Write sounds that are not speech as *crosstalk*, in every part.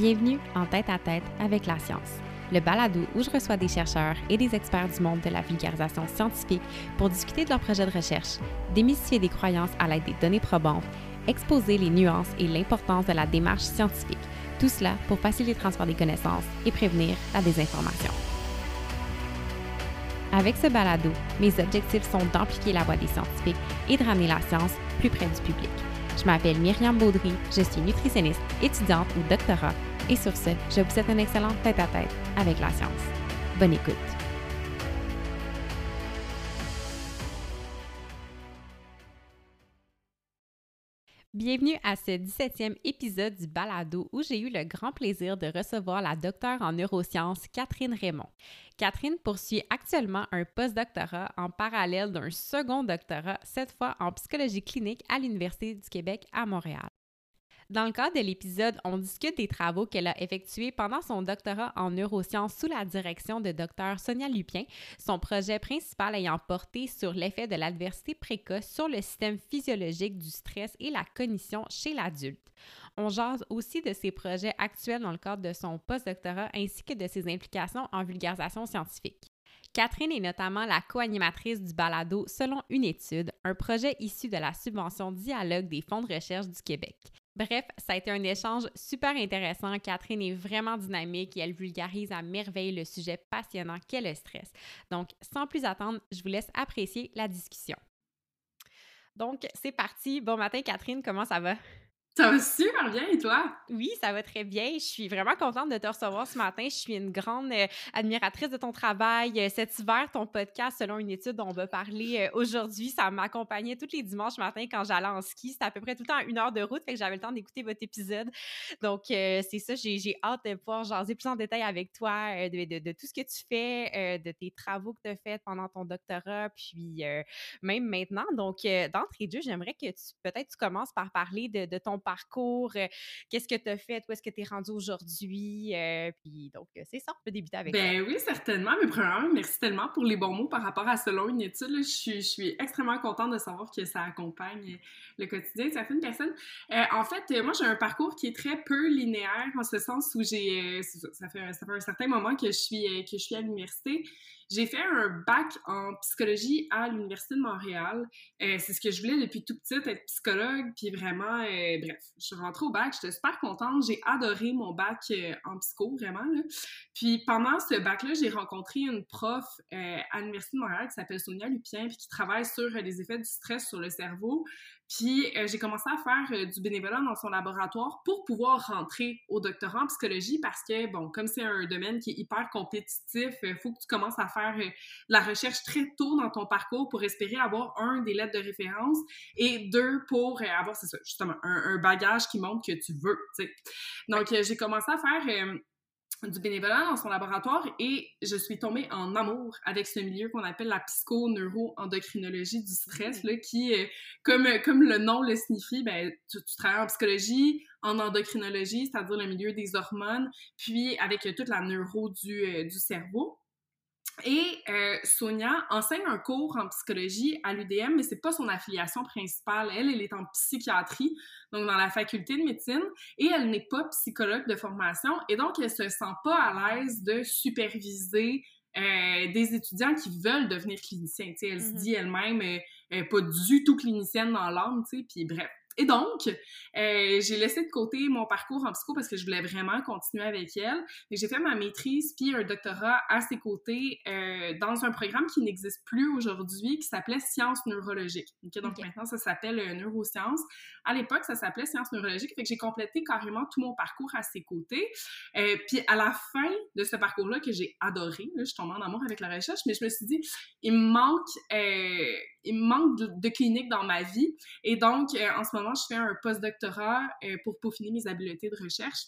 Bienvenue en tête à tête avec la science, le balado où je reçois des chercheurs et des experts du monde de la vulgarisation scientifique pour discuter de leurs projets de recherche, démystifier des croyances à l'aide des données probantes, exposer les nuances et l'importance de la démarche scientifique, tout cela pour faciliter le transfert des connaissances et prévenir la désinformation. Avec ce balado, mes objectifs sont d'amplifier la voix des scientifiques et de ramener la science plus près du public. Je m'appelle Myriam Baudry, je suis nutritionniste, étudiante ou doctorat et sur ce, je vous souhaite un excellent tête-à-tête avec la science. Bonne écoute. Bienvenue à ce 17e épisode du Balado où j'ai eu le grand plaisir de recevoir la docteure en neurosciences Catherine Raymond. Catherine poursuit actuellement un postdoctorat en parallèle d'un second doctorat, cette fois en psychologie clinique à l'Université du Québec à Montréal. Dans le cadre de l'épisode, on discute des travaux qu'elle a effectués pendant son doctorat en neurosciences sous la direction de Dr Sonia Lupien, son projet principal ayant porté sur l'effet de l'adversité précoce sur le système physiologique du stress et la cognition chez l'adulte. On jase aussi de ses projets actuels dans le cadre de son postdoctorat ainsi que de ses implications en vulgarisation scientifique. Catherine est notamment la co-animatrice du balado Selon une étude, un projet issu de la subvention Dialogue des fonds de recherche du Québec. Bref, ça a été un échange super intéressant. Catherine est vraiment dynamique et elle vulgarise à merveille le sujet passionnant qu'est le stress. Donc, sans plus attendre, je vous laisse apprécier la discussion. Donc, c'est parti. Bon matin, Catherine, comment ça va? Ça va super bien et toi? Oui, ça va très bien. Je suis vraiment contente de te recevoir ce matin. Je suis une grande euh, admiratrice de ton travail. Euh, cet hiver, ton podcast, selon une étude dont on va parler euh, aujourd'hui, ça m'accompagnait tous les dimanches matin quand j'allais en ski. C'était à peu près tout le temps une heure de route, fait que j'avais le temps d'écouter votre épisode. Donc, c'est ça, j'ai hâte de pouvoir jaser plus en détail avec toi de, de, tout ce que tu fais, de tes travaux que tu as faits pendant ton doctorat, puis même maintenant. Donc, d'entrée de jeu, j'aimerais que tu peut-être tu commences par parler de, de ton euh, qu'est-ce que tu as fait, où est-ce que tu es rendu aujourd'hui. Euh, puis donc, euh, c'est ça, on peut débuter avec ben, oui, certainement. Mais premièrement, merci tellement pour les bons mots par rapport à selon une étude. Je, suis, extrêmement contente de savoir que ça accompagne le quotidien de certaines personnes. en fait, moi, j'ai un parcours qui est très peu linéaire en ce sens où j'ai. ça, fait, ça fait un certain moment que je suis, que je suis à l'université. J'ai fait un bac en psychologie à l'Université de Montréal. Euh, c'est ce que je voulais depuis tout petit, être psychologue. Puis vraiment, euh, bref, je suis rentrée au bac, j'étais super contente. J'ai adoré mon bac euh, en psycho, vraiment. Là. Puis pendant ce bac-là, j'ai rencontré une prof à l'Université de Montréal qui s'appelle Sonia Lupien, puis qui travaille sur les effets du stress sur le cerveau. Puis euh, j'ai commencé à faire euh, du bénévolat dans son laboratoire pour pouvoir rentrer au doctorat en psychologie parce que, bon, comme c'est un domaine qui est hyper compétitif, il euh, faut que tu commences à faire la recherche très tôt dans ton parcours pour espérer avoir, un, des lettres de référence et deux, pour avoir, c'est ça, justement, un, un, bagage qui montre que tu veux, tu sais. Donc, j'ai commencé à faire du bénévolat dans son laboratoire et je suis tombée en amour avec ce milieu qu'on appelle la psycho-neuro-endocrinologie du stress, là, qui, comme, comme le nom le signifie, ben, tu, travailles en psychologie, en endocrinologie, c'est-à-dire le milieu des hormones, puis avec toute la neuro du, euh, du cerveau. Et euh, Sonia enseigne un cours en psychologie à l'UDM, mais c'est pas son affiliation principale. Elle, elle est en psychiatrie, donc dans la faculté de médecine, et elle n'est pas psychologue de formation, et donc elle se sent pas à l'aise de superviser euh, des étudiants qui veulent devenir cliniciens. sais, elle se mm-hmm. dit elle-même euh, pas du tout clinicienne dans l'âme, puis bref. Et donc, euh, j'ai laissé de côté mon parcours en psycho parce que je voulais vraiment continuer avec elle. Et j'ai fait ma maîtrise puis un doctorat à ses côtés euh, dans un programme qui n'existe plus aujourd'hui, qui s'appelait Sciences neurologiques. donc maintenant, ça s'appelle euh, Neurosciences. À l'époque, ça s'appelait Sciences neurologiques. Fait que j'ai complété carrément tout mon parcours à ses côtés. Euh, puis à la fin de ce parcours-là, que j'ai adoré, là, je suis tombée en amour avec la recherche, mais je me suis dit, il me manque, euh, il me manque de, de clinique dans ma vie. Et donc, en ce moment, je fais un postdoctorat euh, pour peaufiner mes habiletés de recherche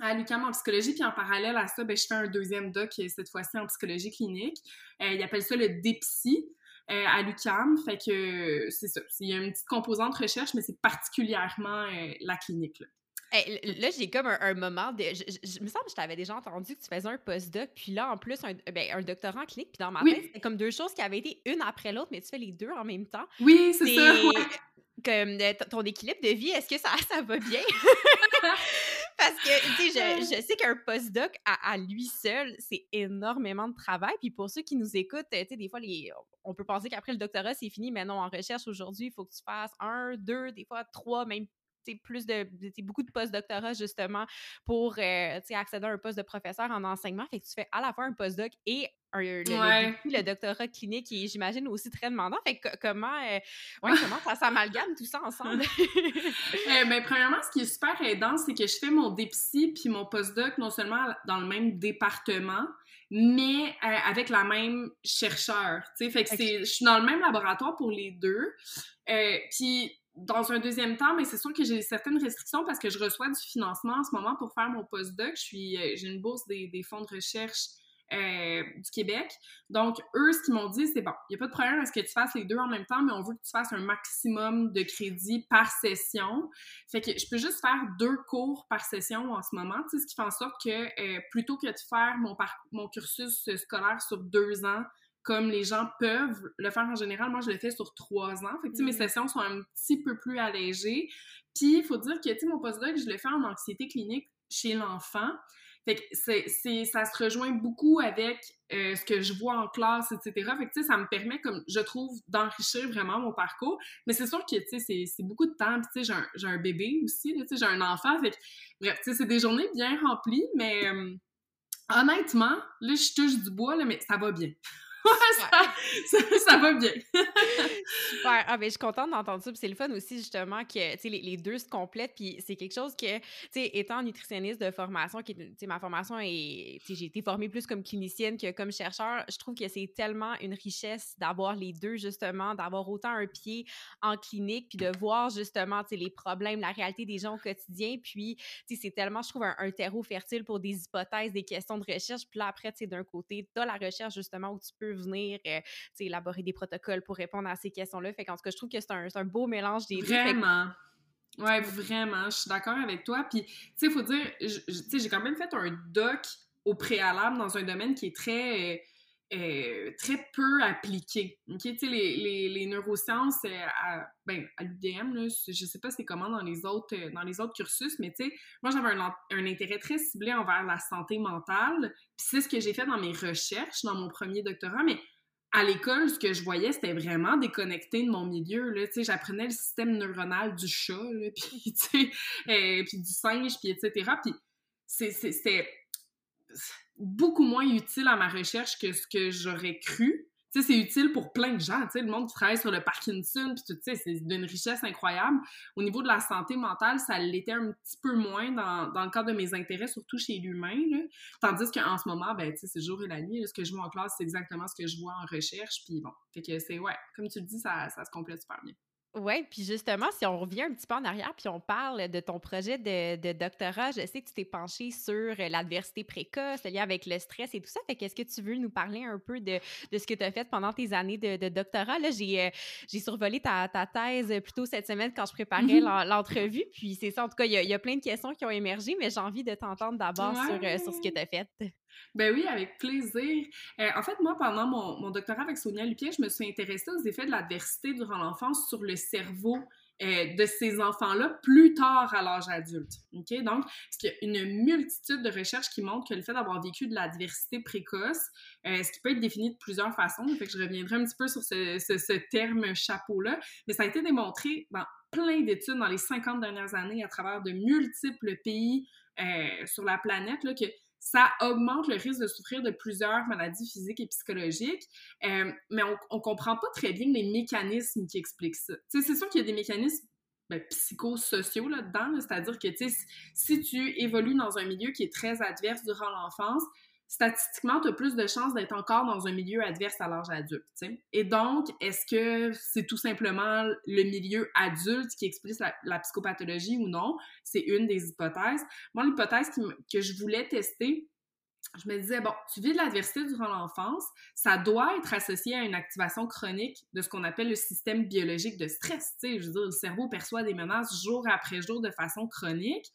à l'UQAM en psychologie, puis en parallèle à ça, ben, je fais un deuxième doc, euh, cette fois-ci en psychologie clinique. Euh, ils appellent ça le DEPSI à l'UQAM, fait que c'est ça. Il y a une petite composante recherche, mais c'est particulièrement la clinique. Là. Là, j'ai comme un, moment de. Je, me semble que je t'avais déjà entendu que tu faisais un postdoc, puis là, en plus, un, ben, un doctorat en clinique, puis dans ma tête, c'était comme deux choses qui avaient été une après l'autre, mais tu fais les deux en même temps. Oui, c'est ça. comme ton équilibre de vie, est-ce que ça, *laughs* ça va bien? *laughs* Parce que, tu sais, je, je, sais qu'un postdoc, à, à, lui seul, c'est énormément de travail. Puis pour ceux qui nous écoutent, tu sais, des fois, les, on peut penser qu'après le doctorat, c'est fini, mais non, en recherche aujourd'hui, il faut que tu fasses un, deux, des fois trois, même plus de, beaucoup de post-doctorat justement pour euh, accéder à un poste de professeur en enseignement. Fait que tu fais à la fois un postdoc et un, le, doctorat clinique qui j'imagine aussi très demandant. Fait que comment, euh, *laughs* ouais, comment ça s'amalgame tout ça ensemble? *laughs* euh, ben, premièrement, ce qui est super aidant, c'est que je fais mon DPSI puis mon postdoc non seulement dans le même département, mais euh, avec la même chercheur. Fait que je suis dans le même laboratoire pour les deux. Puis dans un deuxième temps, mais c'est sûr que j'ai certaines restrictions parce que je reçois du financement en ce moment pour faire mon postdoc. Je euh, j'ai une bourse des, fonds de recherche euh, du Québec. Donc, eux, ce qu'ils m'ont dit, c'est bon, il n'y a pas de problème à ce que tu fasses les deux en même temps, mais on veut que tu fasses un maximum de crédits par session. Fait que je peux juste faire deux cours par session en ce moment, ce qui fait en sorte que euh, plutôt que de faire mon, mon cursus scolaire sur deux ans, comme les gens peuvent le faire en général, moi je le fais sur trois ans. Fait que, mes mm. sessions sont un petit peu plus allégées. Puis il faut dire que tu sais, mon postdoc, je le fais en anxiété clinique chez l'enfant. Fait que c'est, ça se rejoint beaucoup avec euh, ce que je vois en classe, etc. Fait que, tu sais, ça me permet, comme, je trouve, d'enrichir vraiment mon parcours. Mais c'est sûr que, tu sais, c'est, beaucoup de temps. tu sais, j'ai un, un bébé aussi, tu sais, j'ai un enfant. Fait que, bref, tu sais, c'est des journées bien remplies, mais euh, honnêtement, là, je touche du bois, là, mais ça va bien. Ça, ça, va bien. Super. Ah, ben, je suis contente d'entendre ça. c'est le fun aussi, justement, que les, les deux se complètent. Puis c'est quelque chose que, tu sais, étant nutritionniste de formation, qui ma formation est. J'ai été formée plus comme clinicienne que comme chercheur. Je trouve que c'est tellement une richesse d'avoir les deux, justement, d'avoir autant un pied en clinique, puis de voir, justement, les problèmes, la réalité des gens au quotidien. Puis, c'est tellement, je trouve, un, terreau fertile pour des hypothèses, des questions de recherche. Puis là, après, tu sais, d'un côté, tu as la recherche, justement, où tu peux venir euh, élaborer des protocoles pour répondre à ces questions-là. Fait tout cas, je trouve que c'est un, beau mélange des deux. Vraiment. Ouais, vraiment, je suis d'accord avec toi. Puis, tu sais, il faut dire, j'ai quand même fait un doc au préalable dans un domaine qui est très, euh, euh, très peu appliqué. OK? Tu sais, les, les, les, neurosciences, à, ben, à l'UDM, je sais pas c'est comment dans les autres, dans les autres cursus, mais moi, j'avais un, intérêt très ciblé envers la santé mentale. C'est ce que j'ai fait dans mes recherches, dans mon premier doctorat, mais à l'école, ce que je voyais, c'était vraiment déconnecté de mon milieu. Là. J'apprenais le système neuronal du chat, *laughs* euh, puis du singe, puis etc. Puis c'était beaucoup moins utile à ma recherche que ce que j'aurais cru. Tu sais, c'est utile pour plein de gens, tu sais, le monde qui travaille sur le Parkinson, puis tout, tu sais, c'est d'une richesse incroyable. Au niveau de la santé mentale, ça l'était un petit peu moins dans, dans, le cadre de mes intérêts, surtout chez l'humain. Tandis qu'en ce moment, ben, tu sais, c'est jour et la nuit, ce que je vois en classe, c'est exactement ce que je vois en recherche, puis bon, fait que c'est, ouais, comme tu le dis, ça, ça se complète super bien. Oui, puis justement, si on revient un petit peu en arrière, puis on parle de ton projet de, doctorat, je sais que tu t'es penché sur l'adversité précoce, le lien avec le stress et tout ça. Fait qu'est-ce que tu veux nous parler un peu de, ce que tu as fait pendant tes années de, doctorat? Là, j'ai, euh, j'ai survolé ta, ta, thèse plutôt cette semaine quand je préparais mm-hmm. l'entrevue. Puis c'est ça, en tout cas, il y, a plein de questions qui ont émergé, mais j'ai envie de t'entendre d'abord sur, euh, sur ce que tu as fait. Ben oui, avec plaisir. Euh, en fait, moi, pendant mon, doctorat avec Sonia Lupien, je me suis intéressée aux effets de l'adversité durant l'enfance sur le cerveau euh, de ces enfants-là plus tard à l'âge adulte. OK? Donc, parce qu'il y a une multitude de recherches qui montrent que le fait d'avoir vécu de l'adversité précoce, euh, ce qui peut être défini de plusieurs façons, fait que je reviendrai un petit peu sur ce, terme chapeau-là, mais ça a été démontré dans plein d'études dans les 50 dernières années à travers de multiples pays sur la planète, là, que ça augmente le risque de souffrir de plusieurs maladies physiques et psychologiques, euh, mais on, ne comprend pas très bien les mécanismes qui expliquent ça. c'est sûr qu'il y a des mécanismes ben, psychosociaux là-dedans, c'est-à-dire que si tu évolues dans un milieu qui est très adverse durant l'enfance, statistiquement, tu as plus de chances d'être encore dans un milieu adverse à l'âge adulte. Et donc, est-ce que c'est tout simplement le milieu adulte qui explique la, psychopathologie ou non? C'est une des hypothèses. Moi, l'hypothèse que je voulais tester, je me disais, bon, tu vis de l'adversité durant l'enfance, ça doit être associé à une activation chronique de ce qu'on appelle le système biologique de stress. Tu sais, je veux dire, le cerveau perçoit des menaces jour après jour de façon chronique.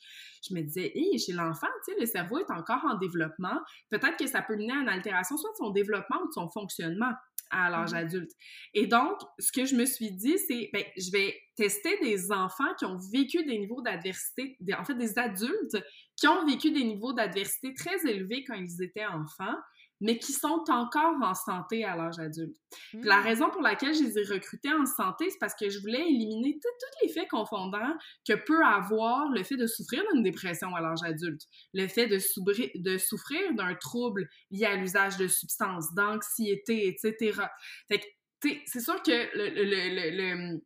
Je me disais, hé, chez l'enfant, tu sais, le cerveau est encore en développement. Peut-être que ça peut mener à une altération soit de son développement ou de son fonctionnement à l'âge mm-hmm. adulte. Et donc, ce que je me suis dit, c'est, ben, je vais testait des enfants qui ont vécu des niveaux d'adversité, en fait des adultes qui ont vécu des niveaux d'adversité très élevés quand ils étaient enfants, mais qui sont encore en santé à l'âge adulte. La hmm. raison pour laquelle je les ai recrutés en santé, c'est parce que je voulais éliminer tous les faits confondants que peut avoir le fait de souffrir d'une dépression à l'âge adulte, le fait de, de souffrir d'un trouble lié à l'usage de substances, d'anxiété, etc. Fait que, c'est sûr que le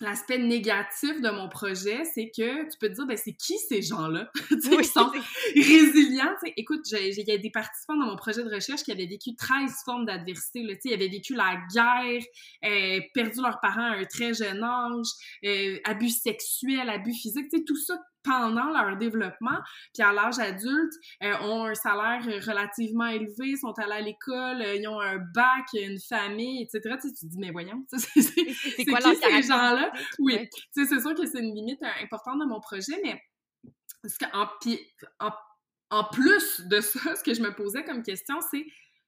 l'aspect négatif de mon projet, c'est que tu peux te dire, ben, c'est qui ces gens-là? *laughs* tu sais, qui sont résilients? sais, écoute, il y a des participants dans mon projet de recherche qui avaient vécu 13 formes d'adversité. Ils avaient vécu la guerre, euh, perdu leurs parents à un très jeune âge, euh, abus sexuels, abus physiques, tout ça pendant leur développement, puis à l'âge adulte, euh, ont un salaire relativement élevé, sont allés à l'école, euh, ils ont un bac, une famille, etc. Tu, sais, tu te dis, mais voyons, *laughs* c'est quoi qui ces gens-là? Oui, c'est sûr que c'est une limite euh, importante de mon projet, mais en, en, en plus de ça, ce que je me posais comme question, c'est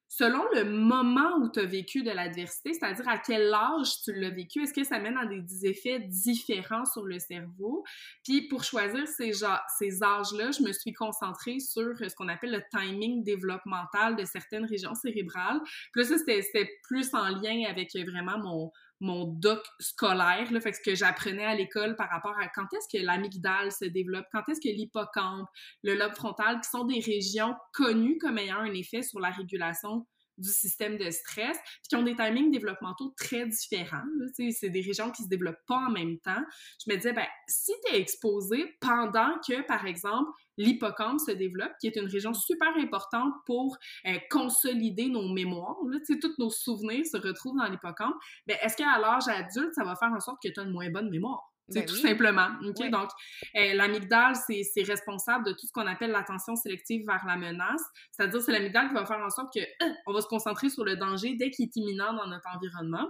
selon le moment où tu as vécu de l'adversité, c'est-à-dire à quel âge tu l'as vécu, est-ce que ça mène à des effets différents sur le cerveau? Puis pour choisir ces, âges-là, je me suis concentrée sur ce qu'on appelle le timing développemental de certaines régions cérébrales. Puis là, ça, c'était plus en lien avec vraiment mon, mon doc scolaire, là, fait ce que j'apprenais à l'école par rapport à quand est-ce que l'amygdale se développe, quand est-ce que l'hippocampe, le lobe frontal, qui sont des régions connues comme ayant un effet sur la régulation du système de stress, puis qui ont des timings développementaux très différents. C'est des régions qui se développent pas en même temps. Je me disais, ben, si tu es exposé pendant que, par exemple, l'hippocampe se développe, qui est une région super importante pour euh, consolider nos mémoires, tous nos souvenirs se retrouvent dans l'hippocampe, ben, est-ce qu'à l'âge adulte, ça va faire en sorte que tu as une moins bonne mémoire? C'est ben tout simplement. Donc, euh, l'amygdale, c'est responsable de tout ce qu'on appelle l'attention sélective vers la menace. C'est-à-dire, c'est l'amygdale qui va faire en sorte que euh, on va se concentrer sur le danger dès qu'il est imminent dans notre environnement.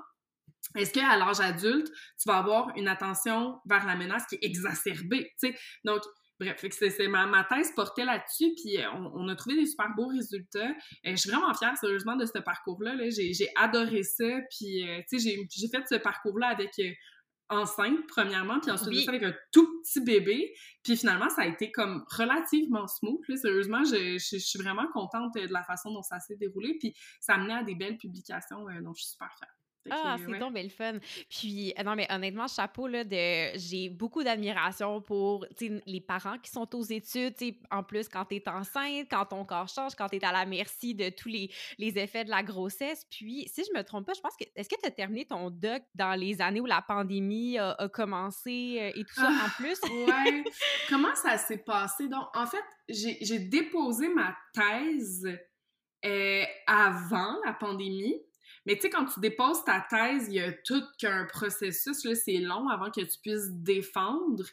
Est-ce qu'à l'âge adulte, tu vas avoir une attention vers la menace qui est exacerbée? Donc, Bref, c'est ma, ma thèse portait là-dessus, puis euh, on, a trouvé des super beaux résultats. je suis vraiment fière, sérieusement, de ce parcours-là. -là, j'ai adoré ça, puis, tu sais, j'ai fait ce parcours-là avec enceinte, premièrement, puis ensuite ça avec un tout petit bébé. Puis finalement, ça a été comme relativement smooth. Sérieusement, je, je, suis vraiment contente de la façon dont ça s'est déroulé. Puis ça a mené à des belles publications euh, dont je suis super fière. Ah, c'est donc belle fun. Puis, euh, non, mais honnêtement, chapeau, là, de... j'ai beaucoup d'admiration pour les parents qui sont aux études. En plus, quand tu es enceinte, quand ton corps change, quand tu es à la merci de tous les, les, effets de la grossesse. Puis, si je me trompe pas, je pense que. Est-ce que tu as terminé ton doc dans les années où la pandémie a, commencé euh, et tout ça en ah, plus? *laughs* ouais. Comment ça s'est passé? Donc, en fait, j'ai déposé ma thèse euh, avant la pandémie. Mais tu sais, quand tu déposes ta thèse, il y a tout qu'un processus, là, c'est long avant que tu puisses défendre.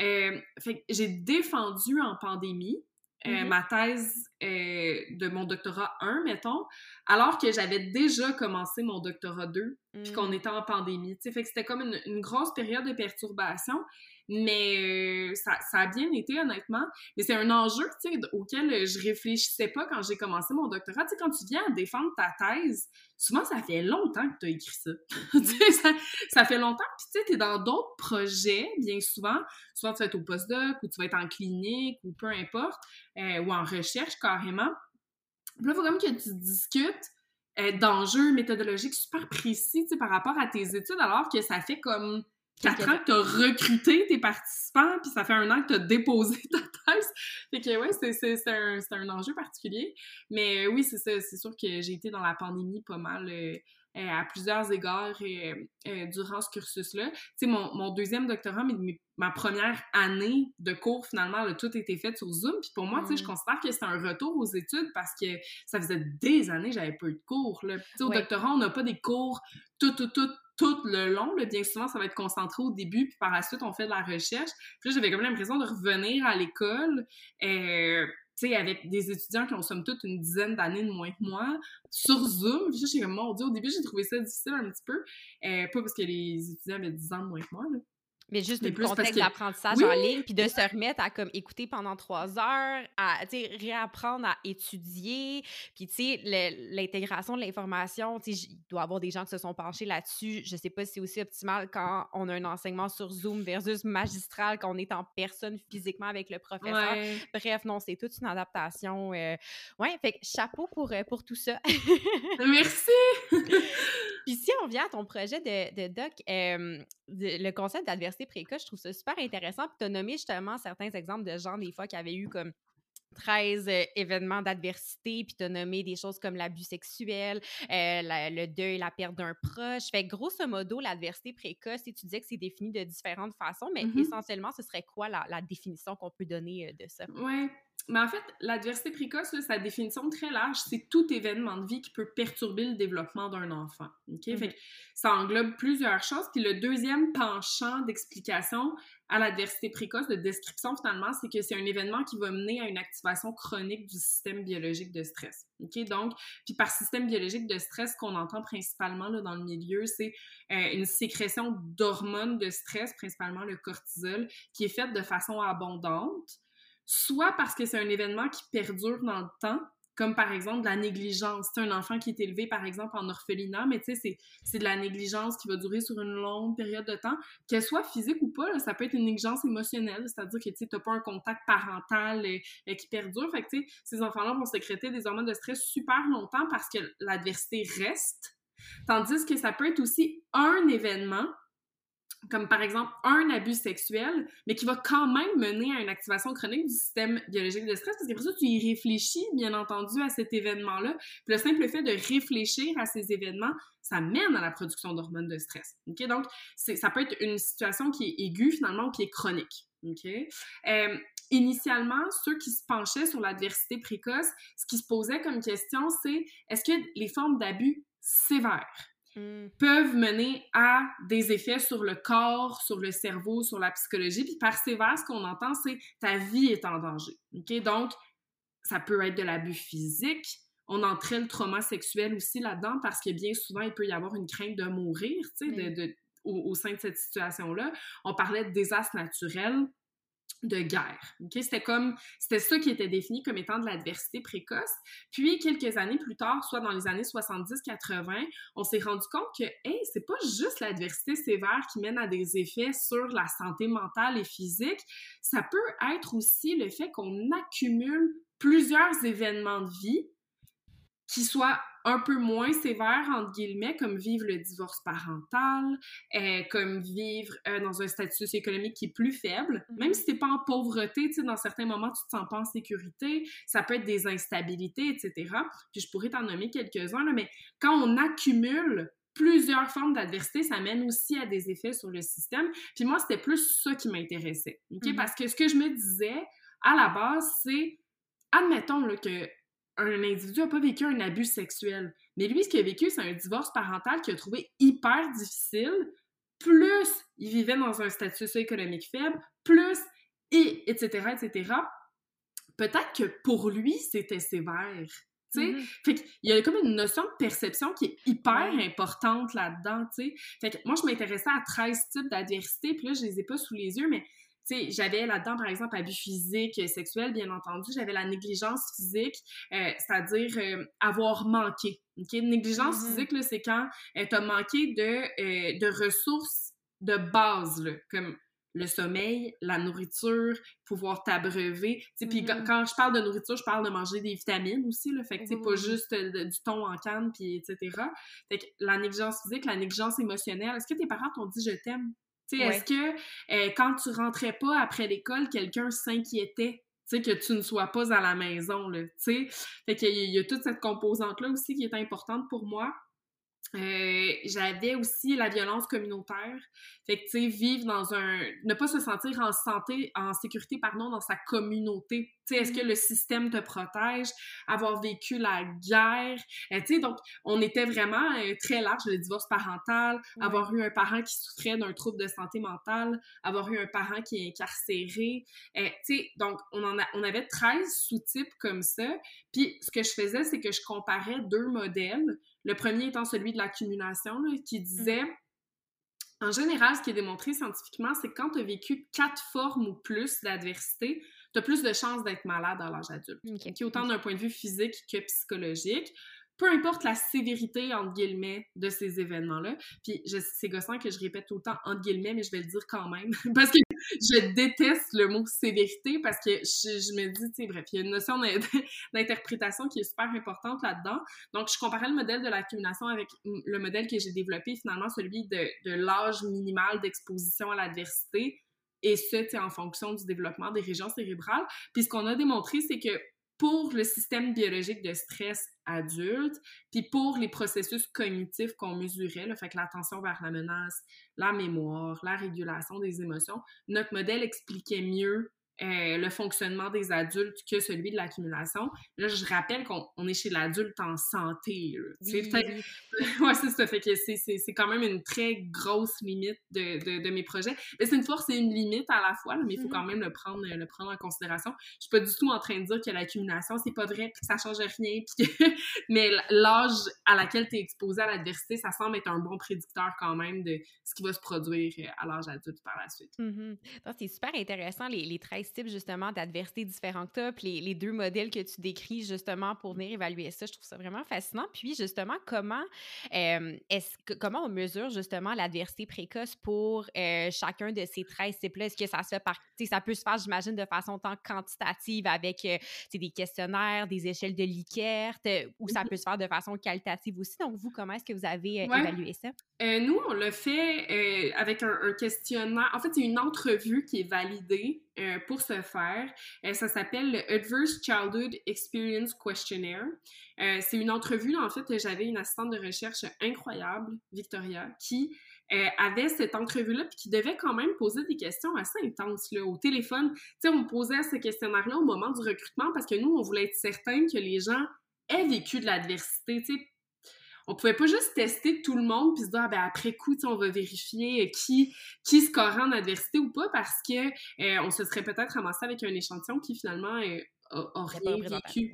Euh, fait j'ai défendu en pandémie. Euh, mm-hmm. ma thèse euh, de mon doctorat 1, mettons, alors que j'avais déjà commencé mon doctorat 2, puis qu'on mm. était en pandémie. Fait que c'était comme une, une, grosse période de perturbation. Mais euh, ça, a bien été, honnêtement. Mais c'est un enjeu, auquel je réfléchissais pas quand j'ai commencé mon doctorat. Quand tu viens à défendre ta thèse, souvent, ça fait longtemps que *laughs* tu as écrit ça. ça, fait longtemps. Puis, tu es dans d'autres projets, bien souvent. Soit tu vas être au postdoc, ou tu vas être en clinique, ou peu importe, euh, ou en recherche, carrément. Puis là, il faut quand même que tu discutes euh, d'enjeux méthodologiques super précis, tu sais, par rapport à tes études, alors que ça fait comme quatre ans que tu as recruté tes participants, puis ça fait un an que tu as déposé ta thèse. Fait que ouais, c'est un, un, enjeu particulier. Mais euh, oui, c'est ça. C'est sûr que j'ai été dans la pandémie pas mal. Euh, euh, à plusieurs égards durant ce cursus-là. Tu sais, mon, mon, deuxième doctorat, mais, ma première année de cours, finalement, a tout été fait sur Zoom. Puis pour moi, tu sais, je considère que c'est un retour aux études parce que ça faisait des années que j'avais pas eu de cours. Là. Au doctorat, on n'a pas des cours tout, tout, tout tout le long. Bien souvent, ça va être concentré au début, puis par la suite, on fait de la recherche. Puis là, j'avais comme l'impression de revenir à l'école. Euh, avec des étudiants qui ont somme toute une dizaine d'années de moins que moi, sur Zoom. Puis j'ai comme, mon Dieu, au début, j'ai trouvé ça difficile un petit peu. Euh, pas parce que les étudiants avaient 10 ans de moins que moi, là. Mais juste le contexte d'apprentissage en ligne, puis de se remettre à comme écouter pendant trois heures, à réapprendre à étudier, puis tu sais, l'intégration de l'information, tu sais, il doit y avoir des gens qui se sont penchés là-dessus. Je sais pas si c'est aussi optimal quand on a un enseignement sur Zoom versus magistral, quand on est en personne physiquement avec le professeur. Bref, non, c'est toute une adaptation. Euh, ouais, fait chapeau pour, euh, pour tout ça. Merci! *laughs* Puis si on vient à ton projet de, doc, le concept d'adversité précoce, je trouve ça super intéressant. Puis tu as nommé justement certains exemples de gens, des fois, qui avaient eu comme 13 euh, événements d'adversité, puis tu as nommé des choses comme l'abus sexuel, euh, le deuil, la perte d'un proche. Fait grosso modo, l'adversité précoce, et tu disais que c'est défini de différentes façons, mais mm-hmm. essentiellement, ce serait quoi la, la définition qu'on peut donner euh, de ça? Oui. Mais en fait, l'adversité précoce, sa définition très large, c'est tout événement de vie qui peut perturber le développement d'un enfant. OK? Fait ça englobe plusieurs choses. Puis le deuxième penchant d'explication à l'adversité précoce, de description finalement, c'est que c'est un événement qui va mener à une activation chronique du système biologique de stress. OK? Donc, puis par système biologique de stress, qu'on entend principalement là, dans le milieu, c'est euh, une sécrétion d'hormones de stress, principalement le cortisol, qui est faite de façon abondante soit parce que c'est un événement qui perdure dans le temps, comme par exemple la négligence. C'est un enfant qui est élevé, par exemple, en orphelinat, mais tu sais, c'est de la négligence qui va durer sur une longue période de temps, qu'elle soit physique ou pas, ça peut être une négligence émotionnelle, c'est-à-dire que tu n'as pas un contact parental et, euh, euh, qui perdure. Fait ces enfants-là vont sécréter des hormones de stress super longtemps parce que l'adversité reste. Tandis que ça peut être aussi un événement comme par exemple un abus sexuel, mais qui va quand même mener à une activation chronique du système biologique de stress, parce qu'après ça, tu y réfléchis, bien entendu, à cet événement-là. Puis le simple fait de réfléchir à ces événements, ça mène à la production d'hormones de stress. OK? Donc, ça peut être une situation qui est aiguë, finalement, ou qui est chronique. OK? Euh, initialement, ceux qui se penchaient sur l'adversité précoce, ce qui se posait comme question, c'est est-ce que les formes d'abus sévères Mm. peuvent mener à des effets sur le corps, sur le cerveau, sur la psychologie. Puis par sévère, ce qu'on entend, c'est ta vie est en danger. OK? Donc, ça peut être de l'abus physique. On entraîne le trauma sexuel aussi là-dedans parce que bien souvent, il peut y avoir une crainte de mourir, tu sais, de, au, au, sein de cette situation-là. On parlait de désastres naturels de guerre. C'était comme, c'était ça qui était défini comme étant de l'adversité précoce. Puis, quelques années plus tard, soit dans les années 70-80, on s'est rendu compte que, hey, c'est pas juste l'adversité sévère qui mène à des effets sur la santé mentale et physique, ça peut être aussi le fait qu'on accumule plusieurs événements de vie qui soient un peu moins sévère, entre guillemets, comme vivre le divorce parental, euh, comme vivre euh, dans un statut socio-économique qui est plus faible. Mm-hmm. Même si t'es pas en pauvreté, tu sais, dans certains moments, tu te sens pas en sécurité, ça peut être des instabilités, etc. Puis je pourrais t'en nommer quelques-uns, mais quand on accumule plusieurs formes d'adversité, ça mène aussi à des effets sur le système. Puis moi, c'était plus ça qui m'intéressait, OK? Mm-hmm. Parce que ce que je me disais, à la base, c'est, admettons là, que un individu n'a pas vécu un abus sexuel. Mais lui, ce qu'il a vécu, c'est un divorce parental qu'il a trouvé hyper difficile. Plus il vivait dans un statut socio-économique faible, plus, et etc., etc. Peut-être que pour lui, c'était sévère. Mm-hmm. Fait qu'il y a comme une notion de perception qui est hyper importante là-dedans, Fait que moi, je m'intéressais à 13 types d'adversité, puis là, je les ai pas sous les yeux, mais sais, j'avais là-dedans, par exemple, abus physique, euh, sexuel, bien entendu. J'avais la négligence physique, euh, c'est-à-dire euh, avoir manqué. OK? Négligence mm-hmm. physique, là, c'est quand tu as manqué de, de ressources de base, là, comme le sommeil, la nourriture, pouvoir t'abreuver. Puis mm-hmm. quand je parle de nourriture, je parle de manger des vitamines aussi. Là, fait que c'est pas mm-hmm. juste du thon en canne, puis etc. Fait que la négligence physique, la négligence émotionnelle. Est-ce que tes parents t'ont dit je t'aime? Est-ce que euh, quand tu rentrais pas après l'école, quelqu'un s'inquiétait que tu ne sois pas à la maison, là, Fait qu'il y, a toute cette composante-là aussi qui est importante pour moi. Euh, j'avais aussi la violence communautaire. Fait que, tu sais, vivre dans un... ne pas se sentir en santé, en sécurité, pardon, dans sa communauté. Tu sais, est-ce que mm. le système te protège? Avoir vécu la guerre? Euh, tu sais, donc, on était vraiment euh, très large, le divorce parental, avoir eu un parent qui souffrait d'un trouble de santé mentale, avoir eu un parent qui est incarcéré. tu sais, donc, on, en a, on avait 13 sous-types comme ça. Puis, ce que je faisais, c'est que je comparais deux modèles le premier étant celui de l'accumulation, qui disait En général, ce qui est démontré scientifiquement, c'est que quand tu as vécu quatre formes ou plus d'adversité, tu as plus de chances d'être malade à l'âge adulte. Okay. Autant d'un point de vue physique que psychologique peu importe la sévérité, entre guillemets, de ces événements-là. Puis c'est gossant que je répète tout le temps entre guillemets, mais je vais le dire quand même, *laughs* parce que je déteste le mot sévérité, parce que je, me dis, tu sais, bref, il y a une notion *laughs* d'interprétation qui est super importante là-dedans. Donc, je comparais le modèle de l'accumulation avec le modèle que j'ai développé, finalement, celui de, l'âge minimal d'exposition à l'adversité, et ce, en fonction du développement des régions cérébrales. Puis ce qu'on a démontré, c'est que pour le système biologique de stress adulte, puis pour les processus cognitifs qu'on mesurait, le fait que l'attention vers la menace, la mémoire, la régulation des émotions, notre modèle expliquait mieux euh, le fonctionnement des adultes que celui de l'accumulation. Là, je rappelle qu'on est chez l'adulte en santé. Oui, *laughs* ouais, c'est ça. Fait que c'est quand même une très grosse limite de, de, de mes projets. Mais c'est une force et une limite à la fois, mais il faut mm-hmm. quand même le prendre, le prendre en considération. Je suis pas du tout en train de dire que l'accumulation, c'est pas vrai, puis que ça change rien, puis *laughs* mais l'âge à laquelle tu es exposé à l'adversité, ça semble être un bon prédicteur quand même de ce qui va se produire à l'âge adulte par la suite. Mm-hmm. C'est super intéressant, les, les 13 types justement d'adversité différents que tu les, les, deux modèles que tu décris justement pour venir évaluer ça. Je trouve ça vraiment fascinant. Puis justement, comment euh, est-ce que comment on mesure justement l'adversité précoce pour euh, chacun de ces 13 types-là? Est-ce que ça se fait par ça peut se faire, j'imagine, de façon tant quantitative avec euh, des questionnaires, des échelles de Likert, ou ça mm-hmm. peut se faire de façon qualitative aussi? Donc, vous, comment est-ce que vous avez évalué ça? nous, on le fait avec un, un, questionnaire. En fait, c'est une entrevue qui est validée euh, pour ce faire. Euh, ça s'appelle le Adverse Childhood Experience Questionnaire. Euh, c'est une entrevue, en fait, j'avais une assistante de recherche incroyable, Victoria, qui avait cette entrevue-là, puis qui devait quand même poser des questions assez intenses là, au téléphone. Tu sais, on posait ce questionnaire-là au moment du recrutement parce que nous, on voulait être certain que les gens aient vécu de l'adversité, on pouvait pas juste tester tout le monde puis se dire ah, ben après coup on va vérifier euh, qui qui score en adversité ou pas parce que euh, on se serait peut-être ramassé avec un échantillon qui finalement euh, a, rien vécu.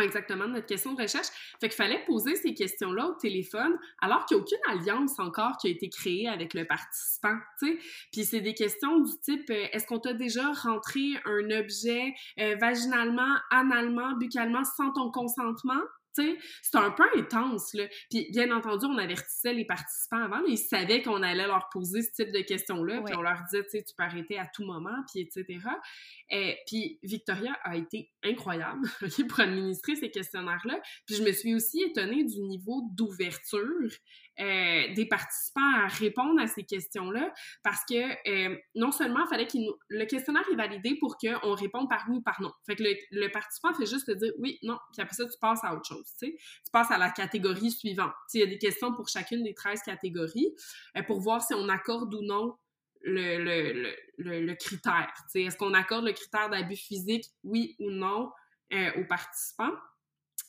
exactement, notre question de recherche. Fait qu'il fallait poser ces questions-là au téléphone, alors qu'il n'y a aucune alliance encore qui a été créée avec le participant, tu sais. Puis c'est des questions du type, est-ce qu'on t'a déjà rentré un objet vaginalement, analement, buccalement sans ton consentement? C'est un peu intense, là. Puis, bien entendu, on avertissait les participants avant, mais ils savaient qu'on allait leur poser ce type de questions-là, puis on leur disait, tu peux arrêter à tout moment, puis etc. Et, puis, Victoria a été incroyable *laughs* pour administrer ces questionnaires-là. Puis, je me suis aussi étonnée du niveau d'ouverture euh, des participants à répondre à ces questions-là parce que euh, non seulement il fallait qu'il le questionnaire est validé pour qu'on réponde par oui ou par non. Fait que le, participant fait juste te dire oui, non, puis après ça, tu passes à autre chose. Tu, tu passes à la catégorie suivante. Il y a des questions pour chacune des 13 catégories euh, pour voir si on accorde ou non le, le critère. Est-ce qu'on accorde le critère d'abus physique, oui ou non, aux participants?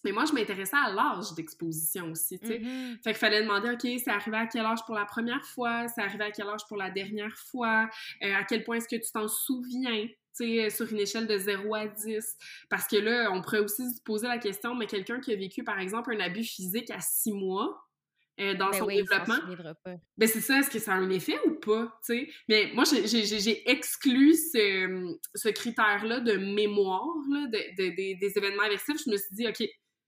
Mais moi, je m'intéressais à l'âge d'exposition aussi, tu sais. Mm-hmm. Fait qu'il fallait demander, OK, c'est arrivé à quel âge pour la première fois? C'est arrivé à quel âge pour la dernière fois? Euh, à quel point est-ce que tu t'en souviens? sais, sur une échelle de 0 à 10. Parce que là, on pourrait aussi se poser la question, mais quelqu'un qui a vécu, par exemple, un abus physique à 6 mois, euh, dans ben son développement. Ben c'est ça, est-ce que ça a un effet ou pas, tu sais? Mais moi, j'ai exclu ce, ce critère-là de mémoire, là, de, de, des événements aversifs. Je me suis dit, OK,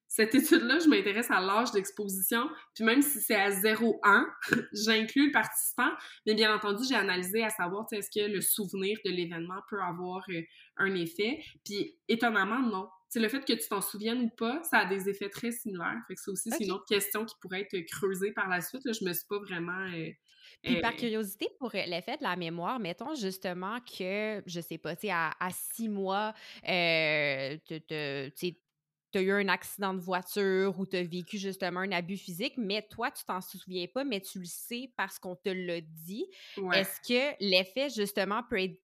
cette étude-là, je m'intéresse à l'âge d'exposition, puis même si c'est à 0,1, *laughs* j'inclus le participant, mais bien entendu, j'ai analysé à savoir est-ce que le souvenir de l'événement peut avoir euh, un effet, puis étonnamment, non. C'est le fait que tu t'en souviennes ou pas, ça a des effets très similaires. Fait que ça aussi, c'est une autre question qui pourrait être creusée par la suite. Là, je me suis pas vraiment... Euh, puis par euh, curiosité, pour l'effet de la mémoire, mettons justement que, je sais pas, tu sais, à, six mois, euh, tu as eu un accident de voiture ou tu as vécu justement un abus physique, mais toi, tu t'en souviens pas, mais tu le sais parce qu'on te l'a dit. Est-ce que l'effet, justement, peut être.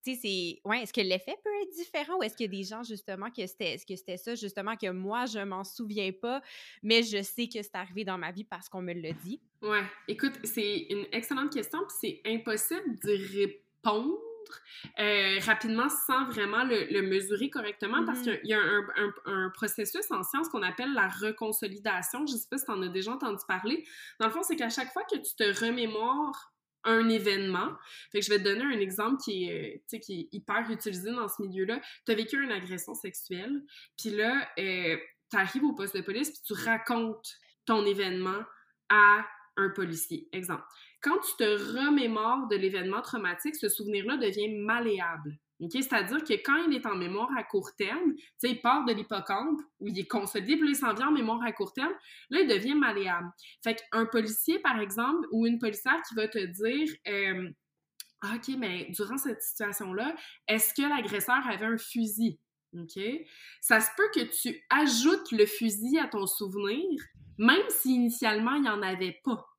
Ouais, est-ce que l'effet peut être différent ou est-ce qu'il y a des gens, justement, que c'était que c'était ça, justement, que moi, je m'en souviens pas, mais je sais que c'est arrivé dans ma vie parce qu'on me l'a dit? Ouais. Écoute, c'est une excellente question, puis c'est impossible de répondre euh, rapidement sans vraiment le, mesurer correctement parce mm-hmm. qu'il y a un, processus en science qu'on appelle la reconsolidation. Je sais pas si tu en as déjà entendu parler. Dans le fond, c'est qu'à chaque fois que tu te remémores un événement. Fait que je vais te donner un exemple qui est, euh, qui est hyper utilisé dans ce milieu-là. Tu as vécu une agression sexuelle, puis là, euh, tu arrives au poste de police, puis tu racontes ton événement à un policier. Exemple. Quand tu te remémores de l'événement traumatique, ce souvenir-là devient malléable. C'est-à-dire que quand il est en mémoire à court terme, il part de l'hippocampe, où il est consolidé, puis là, il s'en vient en mémoire à court terme, là, il devient malléable. Fait qu'un policier, par exemple, ou une policière qui va te dire euh, ah, OK, mais durant cette situation-là, est-ce que l'agresseur avait un fusil? OK? Ça se peut que tu ajoutes le fusil à ton souvenir, même si initialement il n'y en avait pas.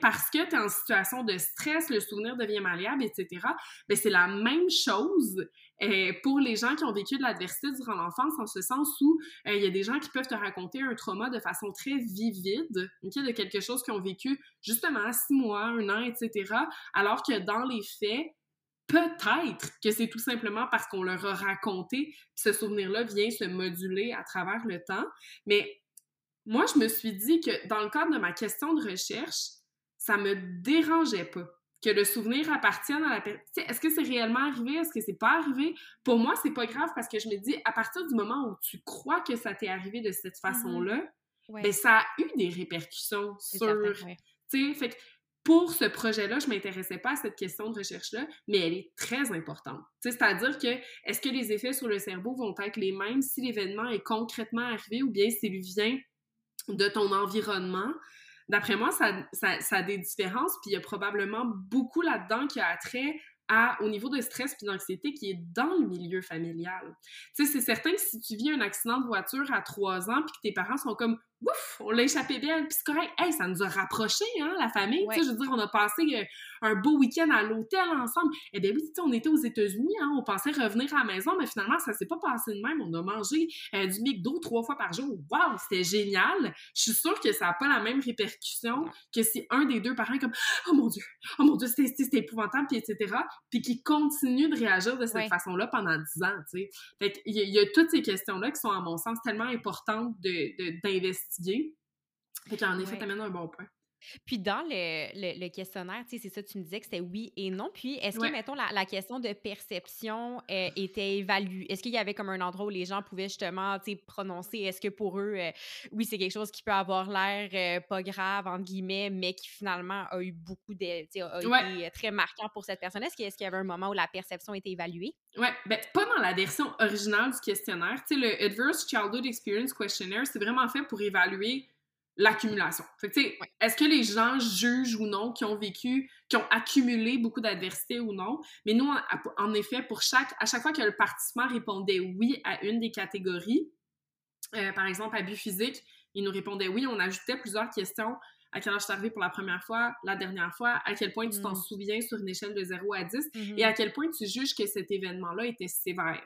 Parce que tu es en situation de stress, le souvenir devient malléable, etc. Mais c'est la même chose euh, pour les gens qui ont vécu de l'adversité durant l'enfance, en ce sens où euh, il y a des gens qui peuvent te raconter un trauma de façon très vivide? De quelque chose qu'ils ont vécu justement six mois, un an, etc. Alors que dans les faits, peut-être que c'est tout simplement parce qu'on leur a raconté, ce souvenir-là vient se moduler à travers le temps. Mais moi, je me suis dit que dans le cadre de ma question de recherche, ça me dérangeait pas que le souvenir appartienne à la personne. Est-ce que c'est réellement arrivé? Est-ce que c'est pas arrivé? Pour moi, c'est pas grave parce que je me dis, à partir du moment où tu crois que ça t'est arrivé de cette mm-hmm. façon-là, ben, ça a eu des répercussions sur. Tu sais, fait pour ce projet-là, je m'intéressais pas à cette question de recherche-là, mais elle est très importante. C'est-à-dire que est-ce que les effets sur le cerveau vont être les mêmes si l'événement est concrètement arrivé ou bien s'il vient de ton environnement. D'après moi, ça, ça, a des différences, puis il y a probablement beaucoup là-dedans qui a trait à, au niveau de stress puis d'anxiété qui est dans le milieu familial. Tu sais, c'est certain que si tu vis un accident de voiture à trois ans puis que tes parents sont comme ouf, on l'a échappé bien, puis c'est correct. Hey, ça nous a rapprochés, hein, la famille. Tu sais, je veux dire, on a passé euh, un beau week-end à l'hôtel ensemble. Eh bien oui, tu sais, on était aux États-Unis, hein, on pensait revenir à la maison, mais finalement, ça s'est pas passé de même. On a mangé euh, du McDo trois fois par jour. Waouh, c'était génial. Je suis sûre que ça n'a pas la même répercussion que si un des deux parents est comme oh mon dieu, oh mon dieu, c'était épouvantable, puis etc. Puis qui continue de réagir de cette façon-là pendant dix ans. Tu sais, fait qu'il y, y, a toutes ces questions-là qui sont à mon sens tellement importantes de d'investir investiguer. Fait qu'en effet, t'amènes un bon point. Puis dans le, le, questionnaire, tu sais, c'est ça, tu me disais que c'était oui et non. Puis est-ce que, mettons, la, la, question de perception euh, était évaluée? Est-ce qu'il y avait comme un endroit où les gens pouvaient justement, tu sais, prononcer? Est-ce que pour eux, euh, oui, c'est quelque chose qui peut avoir l'air euh, pas grave, entre guillemets, mais qui finalement a eu beaucoup de, tu sais, a été très marquant pour cette personne? Est-ce qu'il y avait un moment où la perception était évaluée? Oui, ben pas dans la version originale du questionnaire. Tu sais, le Adverse Childhood Experience Questionnaire, c'est vraiment fait pour évaluer l'accumulation. Fait est-ce que les gens jugent ou non qui ont vécu, qui ont accumulé beaucoup d'adversité ou non? Mais nous, en, effet, pour chaque, à chaque fois que le participant répondait oui à une des catégories, euh, par exemple, abus physique, il nous répondait oui, on ajoutait plusieurs questions. À quel âge tu arrivé pour la première fois, la dernière fois, à quel point tu t'en mm. souviens sur une échelle de 0 à 10 et mm-hmm. à quel point tu juges que cet événement-là était sévère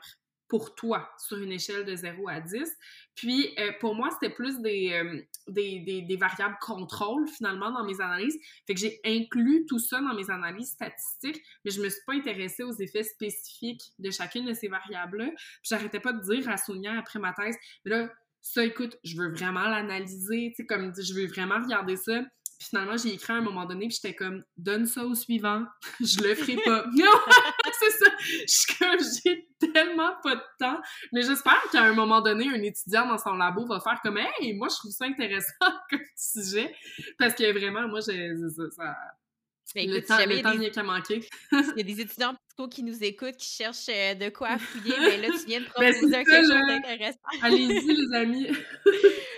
pour toi sur une échelle de 0 à 10. Puis, euh, pour moi, c'était plus euh, des, des, des, variables contrôle, finalement, dans mes analyses. Fait que j'ai inclus tout ça dans mes analyses statistiques, mais je me suis pas intéressée aux effets spécifiques de chacune de ces variables-là. Puis, j'arrêtais pas de dire à Sonia après ma thèse, mais là, ça, écoute, je veux vraiment l'analyser, tu sais, comme je veux vraiment regarder ça. Puis finalement, j'ai écrit à un moment donné, puis j'étais comme, donne ça au suivant, *laughs* je le ferai pas. *laughs* c'est ça. Je suis comme, j'ai tellement pas de temps. Mais j'espère qu'à un moment donné, un étudiant dans son labo va faire comme, hey, moi, je trouve ça intéressant *laughs* comme sujet. Parce que vraiment, moi, j'ai, ça, ça ben, le temps, le temps qu'à manquer. Il y a des étudiants qui nous écoutent, qui cherchent euh, de quoi fouiller, mais ben là, tu viens de *laughs* ben, proposer quelque chose d'intéressant. Allez-y, les amis. *laughs*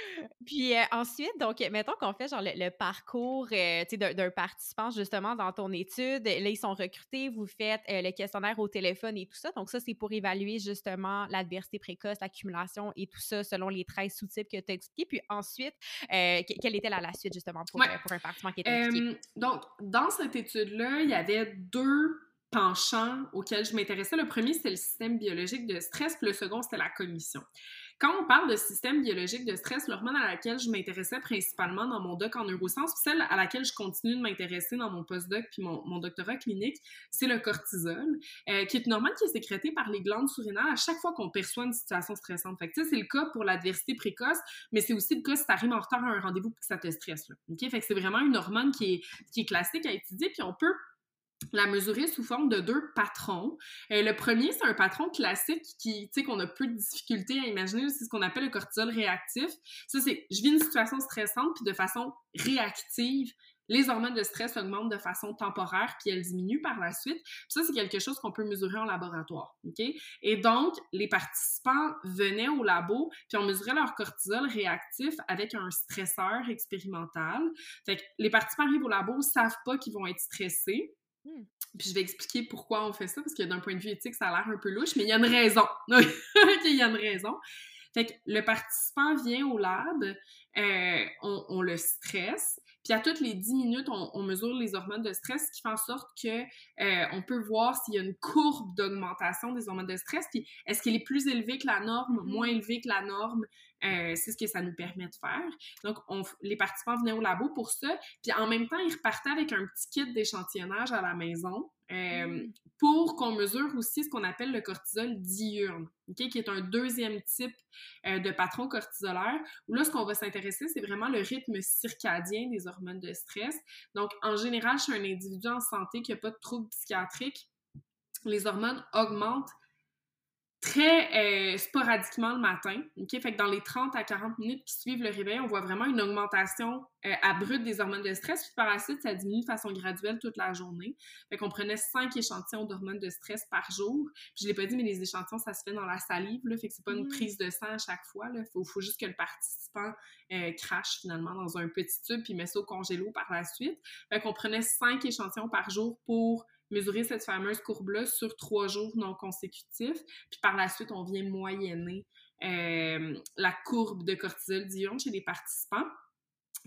Puis euh, ensuite, donc, mettons qu'on fait genre le, parcours euh, d'un participant justement dans ton étude. Là, ils sont recrutés, vous faites euh, le questionnaire au téléphone et tout ça. Donc, ça, c'est pour évaluer justement l'adversité précoce, l'accumulation et tout ça selon les 13 sous-types que tu as expliqués. Puis ensuite, quelle était la, suite justement pour, pour un participant qui était donc, dans cette étude-là, il y avait deux penchants auxquels je m'intéressais. Le premier, c'était le système biologique de stress, puis le second, c'était la commission. Quand on parle de système biologique de stress, l'hormone à laquelle je m'intéressais principalement dans mon doc en neurosciences, celle à laquelle je continue de m'intéresser dans mon postdoc puis mon, doctorat clinique, c'est le cortisol, euh, qui est une hormone qui est sécrétée par les glandes surrénales à chaque fois qu'on perçoit une situation stressante. Fait c'est le cas pour l'adversité précoce, mais c'est aussi le cas si t'arrives en retard à un rendez-vous et que ça te stresse. C'est vraiment une hormone qui est, qui est classique à étudier, puis on peut la mesurer sous forme de deux patrons. Euh, le premier, c'est un patron classique qui, tu sais, qu'on a peu de difficulté à imaginer, c'est ce qu'on appelle le cortisol réactif. Ça, c'est, je vis une situation stressante, puis de façon réactive, les hormones de stress augmentent de façon temporaire, puis elles diminuent par la suite. Puis ça, c'est quelque chose qu'on peut mesurer en laboratoire? Et donc, les participants venaient au labo, puis on mesurait leur cortisol réactif avec un stresseur expérimental. Les participants arrivent au labo, savent pas qu'ils vont être stressés, Hmm. Puis je vais expliquer pourquoi on fait ça, parce que d'un point de vue éthique, ça a l'air un peu louche, mais il y a une raison. *laughs* il y a une raison. Fait que le participant vient au lab, euh, on, on, le stresse, puis à toutes les 10 minutes, on, mesure les hormones de stress, ce qui fait en sorte que euh, on peut voir s'il y a une courbe d'augmentation des hormones de stress. Puis est-ce qu'elle est plus élevée que la norme, mm-hmm. moins élevée que la norme? Euh, c'est ce que ça nous permet de faire. Donc, les participants venaient au labo pour ça. Puis en même temps, ils repartaient avec un petit kit d'échantillonnage à la maison. Euh, mm. pour qu'on mesure aussi ce qu'on appelle le cortisol diurne, qui est un deuxième type euh, de patron cortisolaire, où là, ce qu'on va s'intéresser, c'est vraiment le rythme circadien des hormones de stress. Donc, en général, chez un individu en santé qui n'a pas de troubles psychiatriques, les hormones augmentent très euh, sporadiquement le matin. OK? Fait que dans les 30 à 40 minutes qui suivent le réveil, on voit vraiment une augmentation euh, abrupte des hormones de stress. Puis par la suite, ça diminue de façon graduelle toute la journée. Fait qu'on prenait 5 échantillons d'hormones de stress par jour. Puis je l'ai pas dit, mais les échantillons, ça se fait dans la salive. Là, fait que c'est pas une mmh. prise de sang à chaque fois. Il faut, faut, juste que le participant euh, crache finalement dans un petit tube puis met ça au congélo par la suite. Fait qu'on prenait 5 échantillons par jour pour mesurer cette fameuse courbe-là sur trois jours non consécutifs. Puis par la suite, on vient moyenner euh, la courbe de cortisol diurne chez les participants.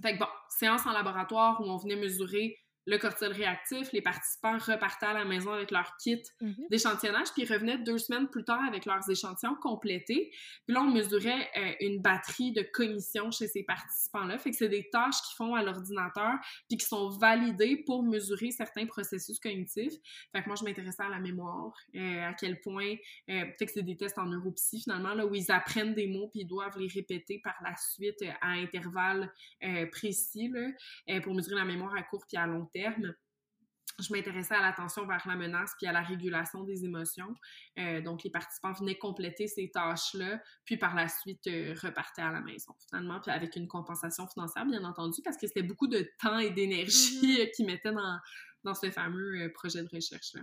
Fait que bon, séance en laboratoire où on venait mesurer le cortisol réactif, les participants repartaient à la maison avec leur kit mhm. d'échantillonnage, puis revenaient deux semaines plus tard avec leurs échantillons complétés. Puis là, on mesurait euh, une batterie de cognition chez ces participants-là. Fait que c'est des tâches qu'ils font à l'ordinateur, puis qui sont validées pour mesurer certains processus cognitifs. Fait que moi, je m'intéressais à la mémoire, euh, à quel point... Euh, fait que c'est des tests en neuropsy, finalement, là, où ils apprennent des mots, puis ils doivent les répéter par la suite à intervalles précis, là, pour mesurer la mémoire à court puis à long terme je m'intéressais à l'attention vers la menace puis à la régulation des émotions. Euh, donc, les participants venaient compléter ces tâches-là, puis par la suite euh, repartaient à la maison, finalement, puis avec une compensation financière, bien entendu, parce que c'était beaucoup de temps et d'énergie mm-hmm. qu'ils mettaient dans, dans ce fameux euh, projet de recherche-là.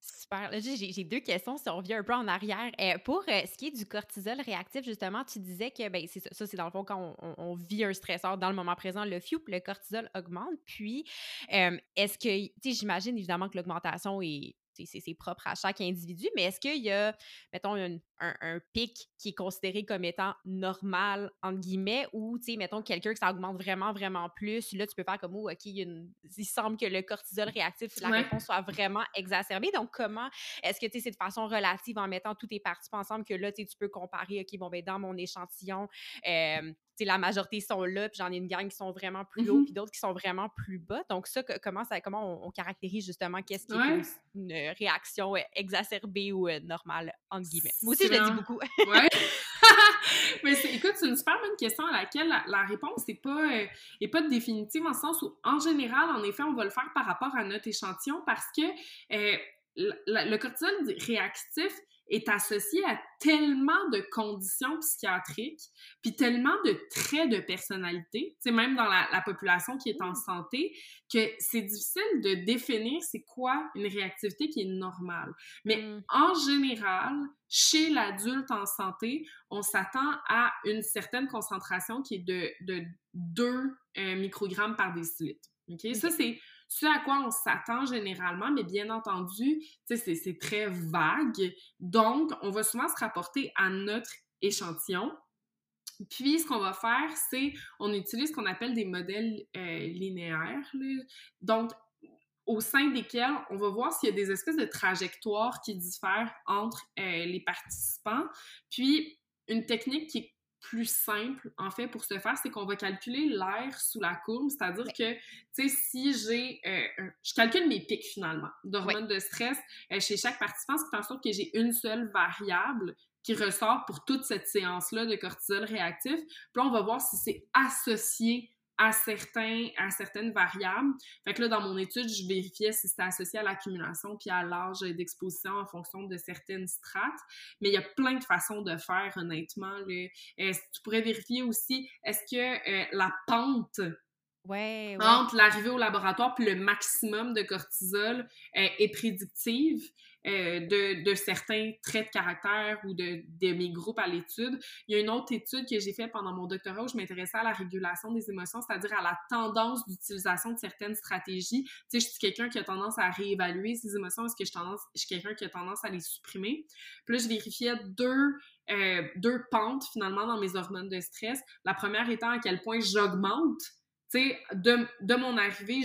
Super. J'ai deux questions si on revient un peu en arrière. Euh, pour euh, ce qui est du cortisol réactif, justement, tu disais que ben, ça, ça c'est dans le fond quand on, vit un stresseur dans le moment présent, le FIUP, le cortisol augmente. Puis, euh, est-ce que, tu sais, j'imagine évidemment que l'augmentation est c'est propre à chaque individu, mais est-ce qu'il y a, mettons, un, un, pic qui est considéré comme étant normal, entre guillemets, ou, tu sais, mettons, quelqu'un que ça augmente vraiment, vraiment plus, là, tu peux faire comme, oh, OK, il, semble que le cortisol réactif, la réponse soit vraiment exacerbée. Donc, comment est-ce que, tu sais, c'est de façon relative en mettant tous tes participants ensemble que là, tu peux comparer, OK, bon, ben, dans mon échantillon, euh, la majorité sont là, puis j'en ai une gang qui sont vraiment plus hauts, mmh puis d'autres qui sont vraiment plus bas. Donc, ça, comment, ça, comment on, caractérise justement qu'est-ce qui est une, réaction euh, exacerbée ou euh, normale, entre guillemets? Moi aussi, je le dis beaucoup. *laughs* ouais. *laughs* Mais écoute, c'est une super bonne question à laquelle la, réponse n'est pas, euh, pas définitive en sens où, en général, en effet, on va le faire par rapport à notre échantillon parce que le cortisol réactif, est associé à tellement de conditions psychiatriques, puis tellement de traits de personnalité, c'est même dans la, population qui est en mmh. santé, que c'est difficile de définir c'est quoi une réactivité qui est normale. Mais mmh. en général, chez l'adulte en santé, on s'attend à une certaine concentration qui est de, de 2 euh, microgrammes par décilitre. OK? Ça, c'est ce à quoi on s'attend généralement, mais bien entendu, c'est très vague. Donc, on va souvent se rapporter à notre échantillon. Puis, ce qu'on va faire, c'est on utilise ce qu'on appelle des modèles euh, linéaires. Donc, au sein desquels on va voir s'il y a des espèces de trajectoires qui diffèrent entre euh, les participants. Puis, une technique qui est plus simple, en fait, pour ce faire, c'est qu'on va calculer l'air sous la courbe, c'est-à-dire que, tu sais, si j'ai... Euh, je calcule mes pics, finalement, d'hormones de stress euh, chez chaque participant, ce qui fait en sorte que j'ai une seule variable qui ressort pour toute cette séance-là de cortisol réactif. Puis là, on va voir si c'est associé à, certains, à certaines variables. Fait que là, dans mon étude, je vérifiais si c'était associé à l'accumulation puis à l'âge d'exposition en fonction de certaines strates. Mais il y a plein de façons de faire, honnêtement. Euh, tu pourrais vérifier aussi, est-ce que euh, la pente Ouais, entre l'arrivée au laboratoire puis le maximum de cortisol euh, est prédictive? Euh, de, certains traits de caractère ou de, mes groupes à l'étude. Il y a une autre étude que j'ai faite pendant mon doctorat où je m'intéressais à la régulation des émotions, c'est-à-dire à la tendance d'utilisation de certaines stratégies. Tu sais, je suis quelqu'un qui a tendance à réévaluer ses émotions, est-ce que je, suis quelqu'un qui a tendance à les supprimer? Puis là, je vérifiais deux, euh, deux pentes finalement dans mes hormones de stress. La première étant à quel point j'augmente sais, de, de mon arrivée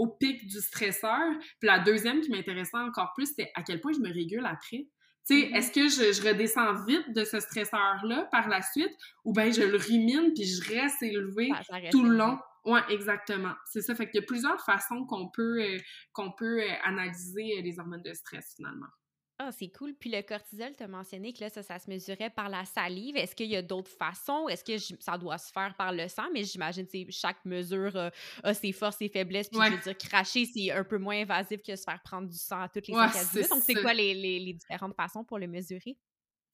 jusqu'au pic du stresseur. Puis la deuxième qui m'intéressait encore plus, c'était à quel point je me régule après. Tu sais, mm-hmm. est-ce que je, je, redescends vite de ce stresseur-là par la suite ou bien je le rumine puis je reste élevé tout le long? Oui, exactement. C'est ça. Fait qu'il y a plusieurs façons qu'on peut, euh, qu'on peut euh, analyser euh, les hormones de stress finalement. Ah, c'est cool. Puis le cortisol, tu as mentionné que là, ça, ça se mesurait par la salive. Est-ce qu'il y a d'autres façons? Est-ce que ça doit se faire par le sang? Mais j'imagine que chaque mesure a ses forces et faiblesses. Puis je veux dire, cracher, c'est un peu moins invasif que se faire prendre du sang à toutes les ouais, Donc, c'est quoi les, les, les différentes façons pour le mesurer?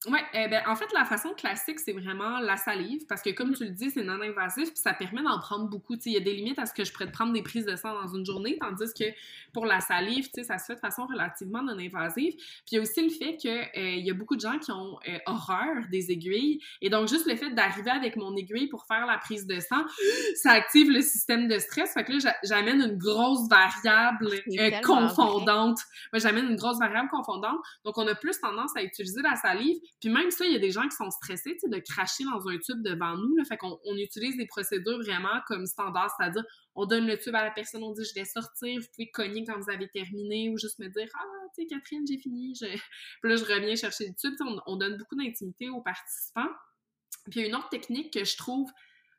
Oui, eh ben, en fait, la façon classique, c'est vraiment la salive, parce que comme tu le dis, c'est non-invasif, puis ça permet d'en prendre beaucoup. Il y a des limites à ce que je pourrais prendre des prises de sang dans une journée, tandis que pour la salive, ça se fait de façon relativement non-invasive. Puis il y a aussi le fait qu'il euh, y a beaucoup de gens qui ont euh, horreur des aiguilles, et donc juste le fait d'arriver avec mon aiguille pour faire la prise de sang, *gasps* ça active le système de stress. Fait que là, j'amène une grosse variable euh, confondante. Moi, j'amène une grosse variable confondante. Donc, on a plus tendance à utiliser la salive puis même ça, il y a des gens qui sont stressés, de cracher dans un tube devant nous. Fait qu'on on utilise des procédures vraiment comme standard, c'est-à-dire on donne le tube à la personne, on dit je vais sortir, vous pouvez cogner quand vous avez terminé ou juste me dire ah tu sais Catherine j'ai fini. Je... *laughs* Puis là je reviens chercher le tube. On donne beaucoup d'intimité aux participants. Puis il y a une autre technique que je trouve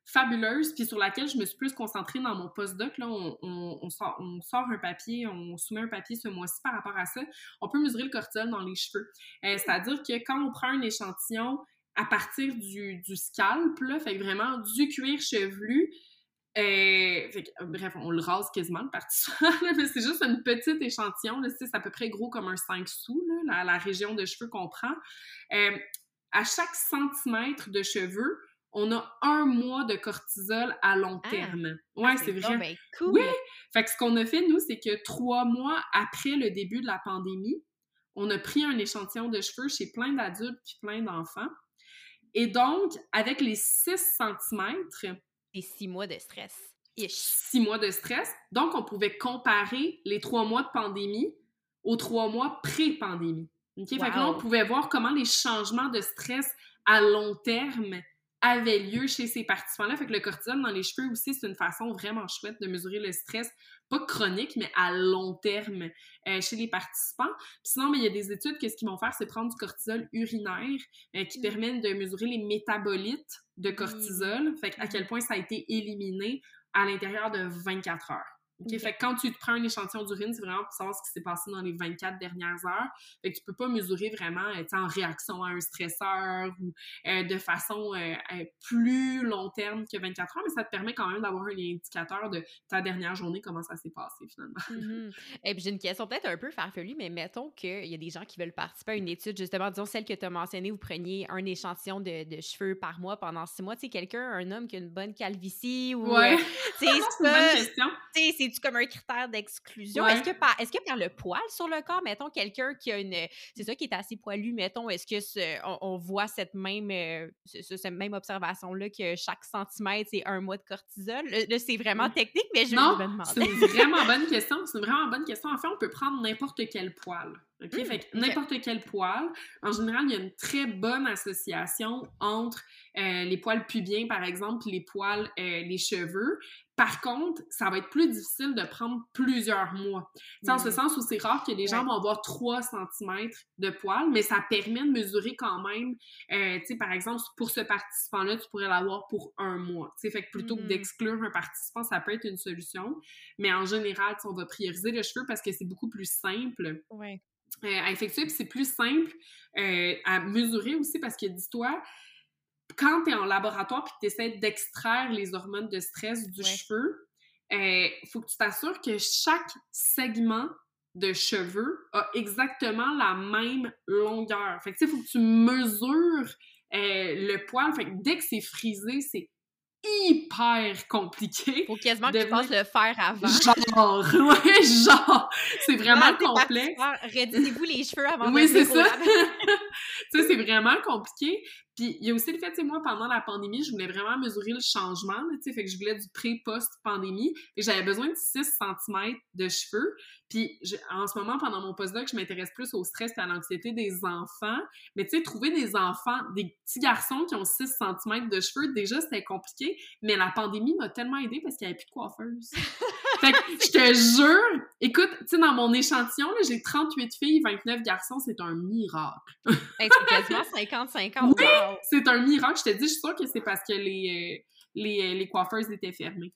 fabuleuse, puis sur laquelle je me suis plus concentrée dans mon postdoc. Là, on, sort, un papier, on soumet un papier ce mois-ci par rapport à ça. On peut mesurer le cortisol dans les cheveux. Euh, c'est-à-dire que quand on prend un échantillon à partir du, scalp, fait vraiment du cuir chevelu, euh, fait bref, on le rase quasiment le parti *laughs* mais c'est juste une petite échantillon, c'est à peu près gros comme un 5 sous, là, la, région de cheveux qu'on prend. Euh, à chaque centimètre de cheveux, on a un mois de cortisol à long ah! terme. ouais, ah, c'est vrai. Ben, cool. Oui. Fait que ce qu'on a fait, nous, c'est que trois mois après le début de la pandémie, on a pris un échantillon de cheveux chez plein d'adultes puis plein d'enfants. Et donc, avec les 6 cm... Et six mois de stress. Six mois de stress. Donc, on pouvait comparer les trois mois de pandémie aux trois mois pré-pandémie. OK? Fait que là, on pouvait voir comment les changements de stress à long terme avait lieu chez ces participants-là. Fait que le cortisol dans les cheveux aussi, c'est une façon vraiment chouette de mesurer le stress, pas chronique, mais à long terme euh, chez les participants. sinon, mais il y a des études que ce qu'ils vont faire, c'est prendre du cortisol urinaire euh, qui mm. permet de mesurer les métabolites de cortisol, fait à quel point ça a été éliminé à l'intérieur de 24 heures. OK? Fait que quand tu te prends un échantillon d'urine, c'est vraiment pour savoir ce qui s'est passé dans les 24 dernières heures. Fait que tu peux pas mesurer vraiment euh, en réaction à un stresseur ou euh, de façon euh, plus long terme que 24 heures, mais ça te permet quand même d'avoir un indicateur de ta dernière journée, comment ça s'est passé finalement. *laughs* Mm-hmm. Et puis j'ai une question peut-être un peu farfelue, mais mettons qu'il y a des gens qui veulent participer à une étude, justement, disons celle que tu as mentionnée, vous preniez un échantillon de, de, cheveux par mois pendant six mois. Tu sais, quelqu'un, un homme qui a une bonne calvitie ou. Ouais. *laughs* c'est une bonne question c'est-tu comme un critère d'exclusion? Est-ce que, par, est-ce que par le poil sur le corps, mettons, quelqu'un qui a une. C'est ça qui est assez poilu, mettons, est-ce que on, voit cette même, euh, cette même observation-là que chaque centimètre, c'est un mois de cortisol? Là, c'est vraiment technique, mais je non, me demande. C'est une vraiment bonne question. C'est une vraiment bonne question. En fait, on peut prendre n'importe quel poil. OK? Mmh, fait n'importe quel poil. En général, il y a une très bonne association entre euh, les poils pubiens, par exemple, et les poils, euh, les cheveux. Par contre, ça va être plus difficile de prendre plusieurs mois. C'est En ce sens où c'est rare que les gens vont avoir 3 cm de poils, mais ça permet de mesurer quand même, euh, tu sais, par exemple, pour ce participant-là, tu pourrais l'avoir pour un mois. Tu sais, fait que plutôt que mm-hmm. d'exclure un participant, ça peut être une solution. Mais en général, on va prioriser le cheveu parce que c'est beaucoup plus simple. À effectuer, puis c'est plus simple euh, à mesurer aussi parce que dis-toi, quand tu es en laboratoire puis que tu essaies d'extraire les hormones de stress du cheveu, il euh, faut que tu t'assures que chaque segment de cheveux a exactement la même longueur. Fait que, tu sais, il faut que tu mesures euh, le poil. Fait que dès que c'est frisé, c'est hyper compliqué. Faut quasiment que tu fasses le faire avant. Genre, *laughs* ouais, genre. C'est vraiment complexe. Réduisez-vous les cheveux avant Oui, c'est ça. *laughs* sais, c'est vraiment compliqué. Puis il y a aussi le fait, tu sais, moi, pendant la pandémie, je voulais vraiment mesurer le changement, tu sais, fait que je voulais du pré-post-pandémie, et j'avais besoin de 6 cm de cheveux. Puis en ce moment, pendant mon postdoc, je m'intéresse plus au stress et à l'anxiété des enfants. Mais tu sais, trouver des enfants, des petits garçons qui ont 6 cm de cheveux, déjà, c'était compliqué. Mais la pandémie m'a tellement aidée parce qu'il n'y avait plus de coiffeuse. *laughs* fait que je te jure, écoute, tu sais, dans mon échantillon, j'ai 38 filles, 29 garçons, c'est un miracle. c'est quasiment *laughs* 50-50. C'est un miracle. Je te dis, je suis sûre que c'est parce que les, euh, les, euh, les coiffeuses étaient fermées.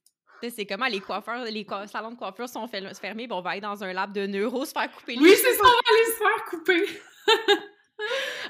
C'est comment les coiffeurs, les salons de coiffure sont fermés, bon, on va aller dans un lab de neuro se faire couper les Oui, c'est ça, on va aller se faire couper. *laughs*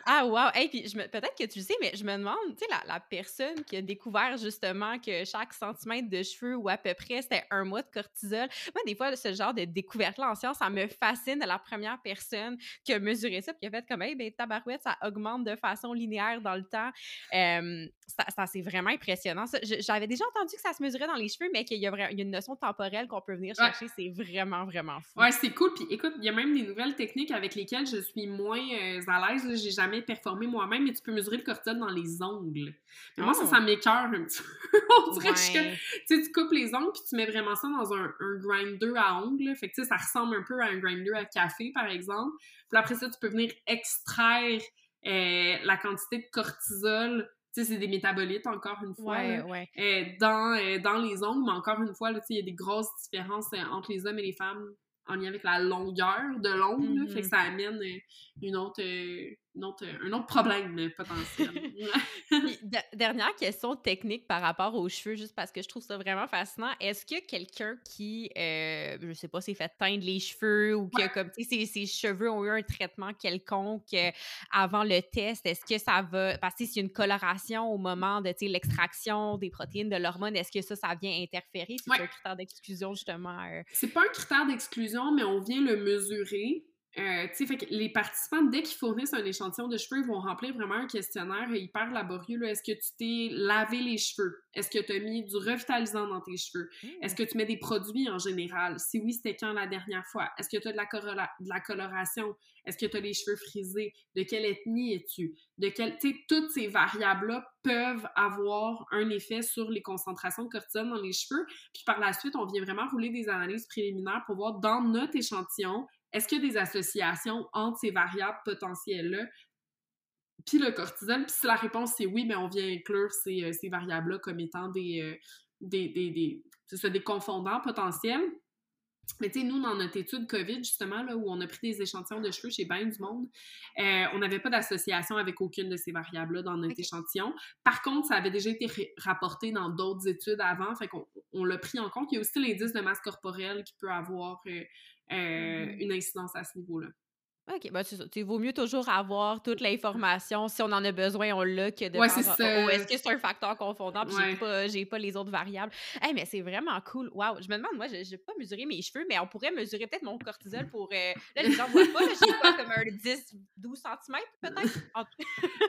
Ah, wow! Et puis peut-être que tu le sais, mais je me demande, tu sais, la, la, personne qui a découvert justement que chaque centimètre de cheveux ou à peu près, c'était un mois de cortisol. Moi, des fois, ce genre de découverte-là en science, ça me fascine de la première personne qui a mesuré ça, puis qui a fait comme, hey, ben, tabarouette, ça augmente de façon linéaire dans le temps. ça, c'est vraiment impressionnant. J'avais déjà entendu que ça se mesurait dans les cheveux, mais qu'il y, a une notion temporelle qu'on peut venir chercher. C'est vraiment, vraiment fou. Ouais, c'est cool. Puis écoute, il y a même des nouvelles techniques avec lesquelles je suis moins euh, à l'aise. J'ai jamais performer moi-même, mais tu peux mesurer le cortisol dans les ongles. Mais moi, ça, ça oh. m'écœure un petit peu. *laughs* On dirait que tu coupes les ongles puis tu mets vraiment ça dans un, grinder à ongles. Fait que ça ressemble un peu à un grinder à café, par exemple. Puis après ça, tu peux venir extraire euh, la quantité de cortisol tu sais, c'est des métabolites, encore une fois, euh, dans, euh, dans les ongles, mais encore une fois, il y a des grosses différences entre les hommes et les femmes en lien avec la longueur de l'ongle, fait que mm-hmm. ça amène une autre, autre, un autre problème potentiel. *laughs* dernière question technique par rapport aux cheveux, juste parce que je trouve ça vraiment fascinant. Est-ce que quelqu'un qui, euh, je sais pas, s'est fait teindre les cheveux ou que comme ses, ses, cheveux ont eu un traitement quelconque euh, avant le test, est-ce que ça va, parce que s'il y a une coloration au moment de l'extraction des protéines de l'hormone, est-ce que ça, ça vient interférer? C'est un critère d'exclusion, justement? Euh? C'est pas un critère d'exclusion, mais on vient le mesurer. Euh, fait que les participants, dès qu'ils fournissent un échantillon de cheveux, ils vont remplir vraiment un questionnaire hyper laborieux. Est-ce que tu t'es lavé les cheveux? Est-ce que tu as mis du revitalisant dans tes cheveux? Mmh. Est-ce que tu mets des produits en général? Si oui, c'était quand la dernière fois? Est-ce que tu as de la, de la coloration? Est-ce que tu as les cheveux frisés? De quelle ethnie es-tu? De quelle... Toutes ces variables-là peuvent avoir un effet sur les concentrations de cortisol dans les cheveux. Puis par la suite, on vient vraiment rouler des analyses préliminaires pour voir dans notre échantillon est-ce qu'il y a des associations entre ces variables potentielles-là? Puis le cortisol? Puis si la réponse c'est oui, mais ben, on vient inclure ces, euh, ces variables-là comme étant des, euh, des, des, des, des confondants potentiels. Mais tu sais, nous, dans notre étude COVID, justement, là, où on a pris des échantillons de cheveux chez bien du monde, euh, on n'avait pas d'association avec aucune de ces variables-là dans notre échantillon. Par contre, ça avait déjà été rapporté dans d'autres études avant, fait qu'on on, l'a pris en compte. Il y a aussi l'indice de masse corporelle qui peut avoir euh, mmh une incidence à ce niveau-là. OK, ben c'est ça. Il vaut mieux toujours avoir toute l'information. Si on en a besoin, on l'a que de ouais, c'est ça. Oh, est-ce que c'est un facteur confondant puis j'ai pas, pas les autres variables. Hey, mais c'est vraiment cool. Wow, je me demande, moi, je n'ai pas mesuré mes cheveux, mais on pourrait mesurer peut-être mon cortisol pour. Euh, là, les gens voient pas, j'ai pas comme un 10, 12 cm peut-être?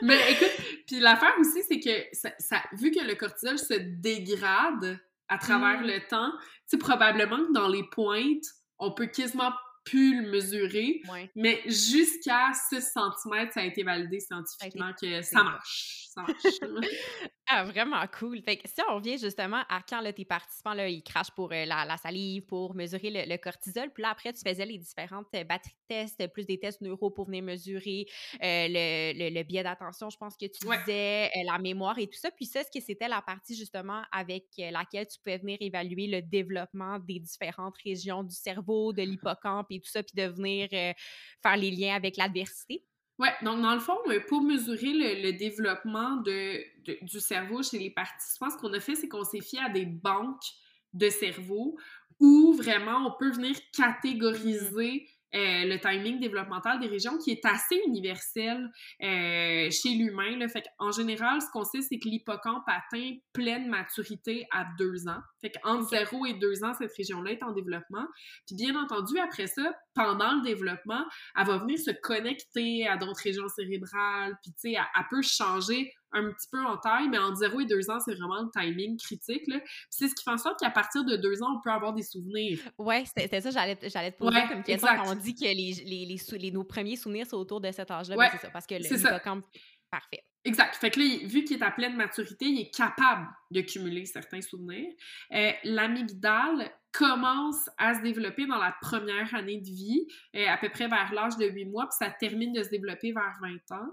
mais écoute, puis l'affaire aussi, c'est que ça, vu que le cortisol se dégrade à travers mmh. le temps, tu sais, probablement que dans les pointes, on peut quasiment plus le mesurer, mais jusqu'à 6 cm, ça a été validé scientifiquement que ça marche. Ça marche. *laughs* ah, vraiment cool. Fait que si on revient justement à quand là, tes participants, là, ils crachent pour euh, la, salive, pour mesurer le, cortisol, puis là, après, tu faisais les différentes euh, batteries de tests, plus des tests neuro pour venir mesurer euh, le, le, biais d'attention, je pense que tu disais, la mémoire et tout ça. Puis ça, ce que c'était la partie justement avec laquelle tu pouvais venir évaluer le développement des différentes régions du cerveau, de l'hippocampe et tout ça, puis de venir faire les liens avec l'adversité. Oui, donc dans le fond, euh, pour mesurer le, développement de, du cerveau chez les participants, ce qu'on a fait, c'est qu'on s'est fié à des banques de cerveau où vraiment on peut venir catégoriser euh, le timing développemental des régions qui est assez universel euh, chez l'humain. Fait en général, ce qu'on sait, c'est que l'hippocampe atteint pleine maturité à deux ans. Fait qu'entre 0 et 2 ans, cette région-là est en développement. Puis bien entendu, après ça, pendant le développement, elle va venir se connecter à d'autres régions cérébrales, puis tu sais, elle, peut changer un petit peu en taille, mais entre 0 et 2 ans, c'est vraiment le timing critique. Là. Puis c'est ce qui fait en sorte qu'à partir de 2 ans, on peut avoir des souvenirs. Ouais, c'était ça, j'allais te poser comme question quand on dit que les, les, les, nos premiers souvenirs sont autour de cet âge-là. Ben, c'est ça, parce que l'hippocampe, parfait. Exact. Fait que là, vu qu'il est à pleine maturité, il est capable de cumuler certains souvenirs. Euh, L'amygdale commence à se développer dans la première année de vie, euh, à peu près vers l'âge de 8 mois, puis ça termine de se développer vers 20 ans.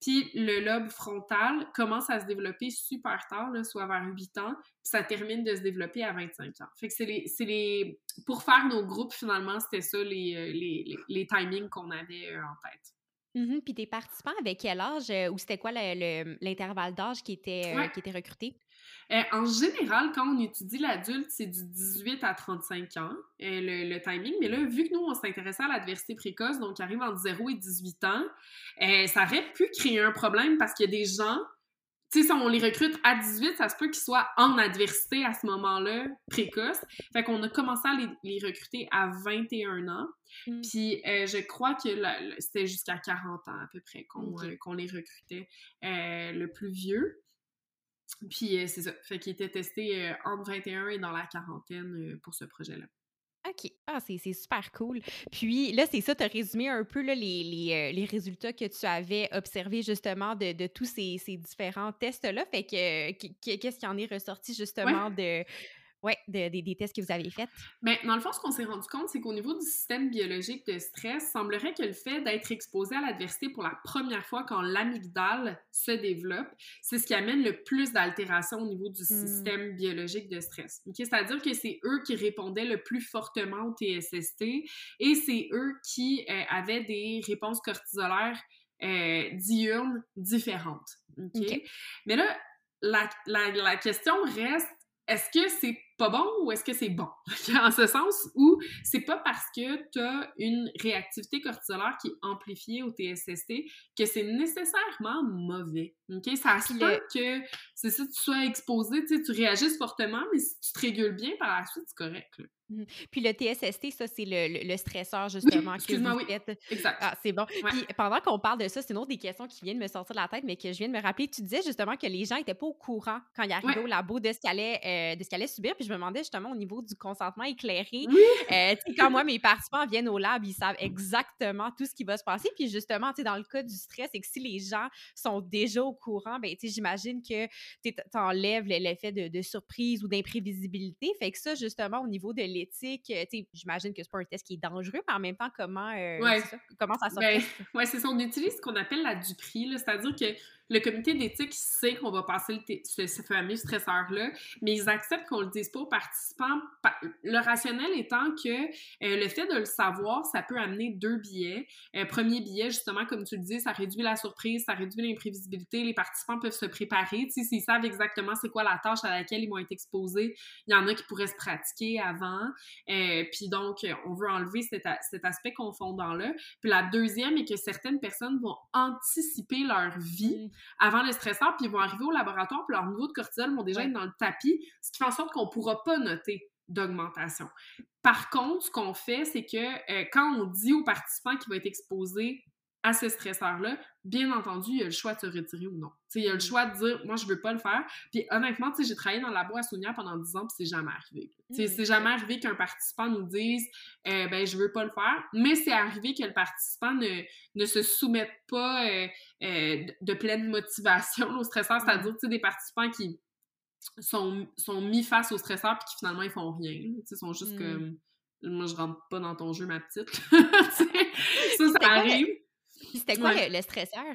Puis le lobe frontal commence à se développer super tard, soit vers 8 ans, puis ça termine de se développer à 25 ans. Fait que c'est les, les... Pour faire nos groupes, finalement, c'était ça les, euh, les, les timings qu'on avait euh, en tête. Mmh Puis tes participants, avec quel âge euh, ou c'était quoi l'intervalle d'âge qui était, euh, qui était recruté? Euh, en général, quand on étudie l'adulte, c'est du 18 à 35 ans, le, timing. Mais là, vu que nous, on s'intéressait à l'adversité précoce, donc qui arrive entre 0 et 18 ans, ça aurait pu créer un problème parce qu'il y a des gens tu sais, si on les recrute à 18, ça se peut qu'ils soient en adversité à ce moment-là, précoce. Fait qu'on a commencé à les, recruter à 21 ans. Mm. Puis euh, je crois que c'était jusqu'à 40 ans à peu près qu'on euh, les recrutait euh, le plus vieux. Puis c'est ça. Fait qu'ils étaient testés entre 21 et dans la quarantaine pour ce projet-là. OK. Ah, c'est super cool. Puis là, c'est ça, tu as résumé un peu là, les, les, euh, les, résultats que tu avais observés justement de, de tous ces, ces différents tests-là. Fait que qu'est-ce qui en est ressorti justement de oui, des tests que vous avez faits? Mais dans le fond, ce qu'on s'est rendu compte, c'est qu'au niveau du système biologique de stress, semblerait que le fait d'être exposé à l'adversité pour la première fois quand l'amygdale se développe, c'est ce qui amène le plus d'altérations au niveau du hmm. système biologique de stress. C'est-à-dire que c'est eux qui répondaient le plus fortement au TSST et c'est eux qui euh, avaient des réponses cortisolaires euh, diurnes différentes. Mais là, la, la, la question reste est-ce que c'est pas bon ou est-ce que c'est bon? *laughs* en ce sens où c'est pas parce que tu as une réactivité cortisolaire qui est amplifiée au TSST que c'est nécessairement mauvais. OK? Ça se peut que c'est ça, tu sois exposé, tu réagisses fortement, mais si tu te régules bien par la suite, c'est correct. Mmh. Puis le TSST, ça, c'est le, le, stresseur, justement, que vous oui. faites. Exact. Ah, c'est bon. Puis pendant qu'on parle de ça, c'est une autre des questions qui viennent me sortir de la tête, mais que je viens de me rappeler. Tu disais justement que les gens n'étaient pas au courant quand ils arrivaient au labo de ce qu'ils allaient, euh, subir. Puis je me demandais justement au niveau du consentement éclairé. Oui. Euh, quand moi, mes participants viennent au lab, ils savent exactement tout ce qui va se passer. Puis justement, dans le cas du stress, c'est que si les gens sont déjà au courant, ben, j'imagine que tu enlèves l'effet de, de surprise ou d'imprévisibilité. Fait que ça, justement, au niveau de l'éthique, j'imagine que c'est pas un test qui est dangereux, mais en même temps, comment, euh, ça, comment ça sort? Ben, oui, c'est ça. On utilise ce qu'on appelle la Dupri, c'est-à-dire que le comité d'éthique sait qu'on va passer ce, fameux stresseur-là, mais ils acceptent qu'on le dise pas aux participants. Le rationnel étant que euh, le fait de le savoir, ça peut amener deux billets. Euh, premier billet, justement, comme tu le dis, ça réduit la surprise, ça réduit l'imprévisibilité. Les participants peuvent se préparer. S'ils savent exactement c'est quoi la tâche à laquelle ils vont être exposés, il y en a qui pourraient se pratiquer avant. Euh, puis donc, on veut enlever cet aspect confondant-là. Puis la deuxième est que certaines personnes vont anticiper leur vie. Avant le stresseur, puis ils vont arriver au laboratoire, puis leur niveau de cortisol vont déjà être dans le tapis, ce qui fait en sorte qu'on ne pourra pas noter d'augmentation. Par contre, ce qu'on fait, c'est que euh, quand on dit aux participants qu'il va être exposé à ce stresseur-là, bien entendu, il y a le choix de se retirer ou non. il y a le mm. choix de dire, moi, je veux pas le faire. Puis honnêtement, j'ai travaillé dans le labo à Sonia pendant 10 ans, puis c'est jamais arrivé. Mm. C'est jamais arrivé qu'un participant nous dise, euh, ben, je veux pas le faire. Mais c'est arrivé que le participant ne, ne se soumette pas euh, euh, de pleine motivation *laughs* au stresseur, mm. c'est-à-dire, des participants qui sont, sont mis face au stresseur, puis qui finalement, ils font rien. Ils sont juste comme, moi, je rentre pas dans ton jeu, ma petite. *laughs* *laughs* ça, ça arrive. C'était quoi le, stresseur?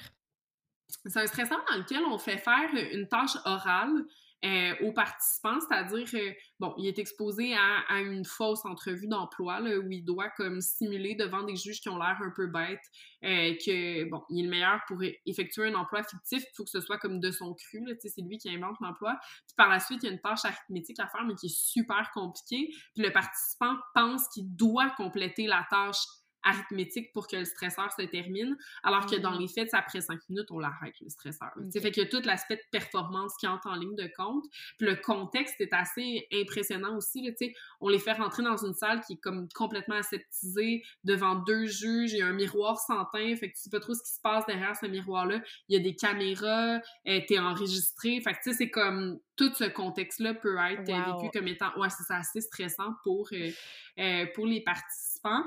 C'est un stresseur dans lequel on fait faire une tâche orale euh, aux participants, c'est-à-dire, euh, bon, il est exposé à, une fausse entrevue d'emploi, où il doit comme simuler devant des juges qui ont l'air un peu bêtes euh, que, bon, il est le meilleur pour effectuer un emploi fictif, il faut que ce soit comme de son cru, c'est lui qui invente l'emploi. Puis par la suite, il y a une tâche arithmétique à faire, mais qui est super compliquée, puis le participant pense qu'il doit compléter la tâche arithmétique pour que le stresseur se termine, alors que dans mm. les faits, après cinq minutes, on l'arrête, le stresseur. Okay. Fait que tout l'aspect de performance qui entre en ligne de compte. Puis le contexte est assez impressionnant aussi. Là, on les fait rentrer dans une salle qui est comme complètement aseptisée, devant deux juges, il y a un miroir sans teint, fait que tu sais pas trop ce qui se passe derrière ce miroir-là. Il y a des caméras, euh, t'es enregistré, fait que tu sais, c'est comme tout ce contexte-là peut être vécu comme étant, ouais, c'est assez stressant pour, euh, euh, pour les participants.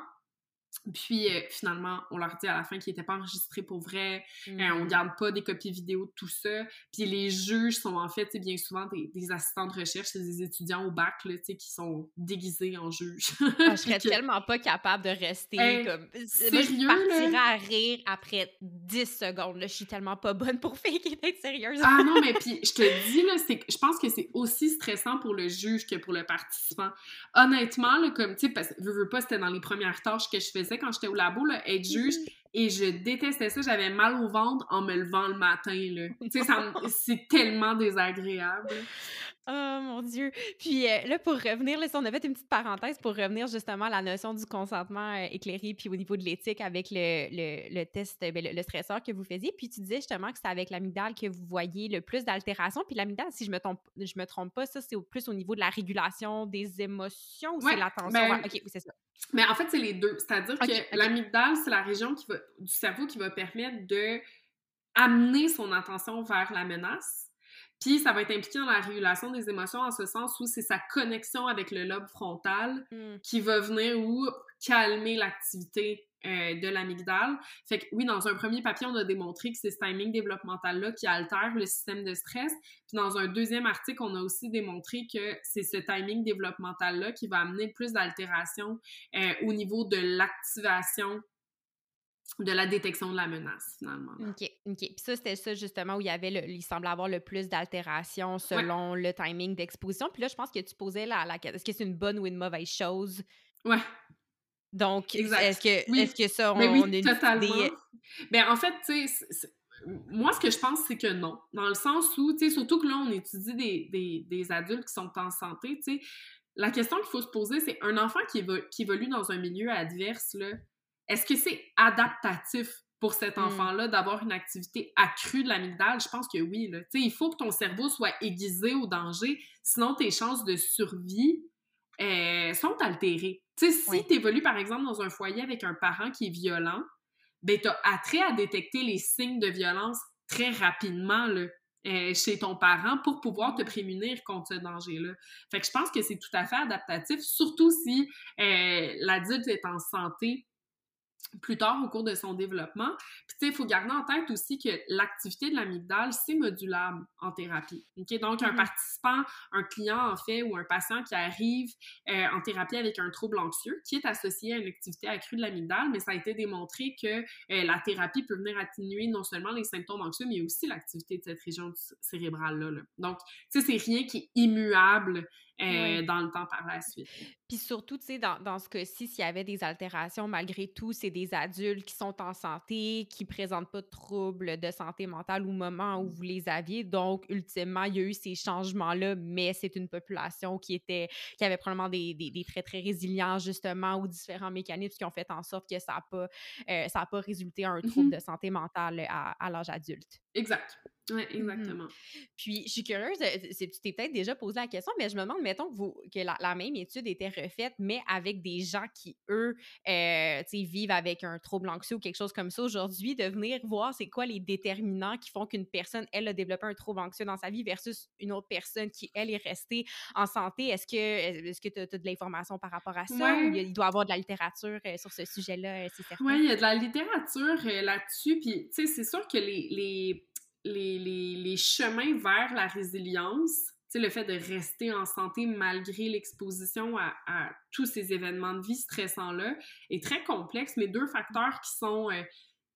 Puis euh, finalement, on leur dit à la fin qu'ils n'étaient pas enregistrés pour vrai, euh, on mm. garde pas des copies vidéo de tout ça. Puis les juges sont en fait bien souvent des, assistants de recherche, c'est des étudiants au bac là, qui sont déguisés en juges. *laughs* Ah, je serais tellement pas capable de rester comme. Sérieux, je partirais à rire après 10 secondes. Là. Je suis tellement pas bonne pour *laughs* faker d'être sérieuse. ah non, mais *laughs* puis je te dis, là, je pense que c'est aussi stressant pour le juge que pour le participant. Honnêtement, là, comme tu sais, parce que veux, veux pas, c'était dans les premières tâches que je faisais quand j'étais au labo, là, être juge. Mhm. Et je détestais ça. J'avais mal au ventre en me levant le matin. Là. *laughs* c'est tellement désagréable. Oh mon Dieu! Puis euh, là, pour revenir, là, si on avait une petite parenthèse pour revenir justement à la notion du consentement euh, éclairé, puis au niveau de l'éthique avec le, le, test, ben, le, stresseur que vous faisiez. Puis tu disais justement que c'est avec l'amygdale que vous voyez le plus d'altération. Puis l'amygdale, si je me, trompe, je me trompe pas, ça, c'est plus au niveau de la régulation des émotions ou c'est l'attention? Ben, OK, c'est ça. Mais en fait, c'est les deux. C'est-à-dire que l'amygdale, c'est la région qui va, du cerveau qui va permettre de amener son attention vers la menace. Puis ça va être impliqué dans la régulation des émotions en ce sens où c'est sa connexion avec le lobe frontal hmm. qui va venir ou calmer l'activité euh, de l'amygdale. Fait que oui, dans un premier papier, on a démontré que c'est ce timing développemental-là qui altère le système de stress. Puis dans un deuxième article, on a aussi démontré que c'est ce timing développemental-là qui va amener plus d'altération euh, au niveau de l'activation de la détection de la menace, finalement. OK, OK. Puis ça, c'était ça, justement, où il y avait, le, il semble avoir le plus d'altération selon le timing d'exposition. Puis là, je pense que tu posais la, la est-ce que c'est une bonne ou une mauvaise chose? Ouais. Donc, est-ce que, est que ça, on, oui, a totalement. Ben, en fait, tu sais, moi, ce que je pense, c'est que non. Dans le sens où, tu sais, surtout que là, on étudie des, des, des adultes qui sont en santé, tu sais, la question qu'il faut se poser, c'est un enfant qui, qui évolue dans un milieu adverse, là, est-ce que c'est adaptatif pour cet hmm. enfant-là d'avoir une activité accrue de l'amygdale? Je pense que oui. Là. Il faut que ton cerveau soit aiguisé au danger, sinon tes chances de survie euh, sont altérées. si tu évolues, par exemple, dans un foyer avec un parent qui est violent, ben, tu as attrait à détecter les signes de violence très rapidement là, euh, chez ton parent pour pouvoir te prémunir contre ce danger-là. Fait que je pense que c'est tout à fait adaptatif, surtout si euh, l'adulte est en santé plus tard au cours de son développement. Puis, tu sais, il faut garder en tête aussi que l'activité de l'amygdale, c'est modulable en thérapie. Donc, un mm-hmm. participant, un client, en fait, ou un patient qui arrive euh, en thérapie avec un trouble anxieux, qui est associé à une activité accrue de l'amygdale, mais ça a été démontré que euh, la thérapie peut venir atténuer non seulement les symptômes anxieux, mais aussi l'activité de cette région cérébrale-là. Là. Donc, tu sais, c'est rien qui est immuable euh, dans le temps par la suite. Puis surtout, tu sais, dans, dans, ce cas-ci, s'il y avait des altérations, malgré tout, c'est des adultes qui sont en santé, qui présentent pas de troubles de santé mentale au moment où vous les aviez. Donc, ultimement, il y a eu ces changements-là, mais c'est une population qui était, qui avait probablement des, des, des, traits très résilients, justement, ou différents mécanismes qui ont fait en sorte que ça n'a pas, euh, ça pas résulté en un trouble mm-hmm. de santé mentale à, à l'âge adulte. Exact. Oui, mmh exactement. Puis, je suis curieuse, tu t'es peut-être déjà posé la question, mais je me demande, mettons que, vous, que la, même étude était refaite, mais avec des gens qui, eux, euh, vivent avec un trouble anxieux ou quelque chose comme ça aujourd'hui, de venir voir c'est quoi les déterminants qui font qu'une personne, elle, a développé un trouble anxieux dans sa vie versus une autre personne qui, elle, est restée en santé. Est-ce que est-ce que tu as, de l'information par rapport à ça ou il, doit y avoir de la littérature euh, sur ce sujet-là, euh, c'est certain? Oui, il y a de la littérature là-dessus. Puis, tu sais, c'est sûr que les, les les, les, chemins vers la résilience, le fait de rester en santé malgré l'exposition à, tous ces événements de vie stressants-là est très complexe, mais deux facteurs qui sont, euh,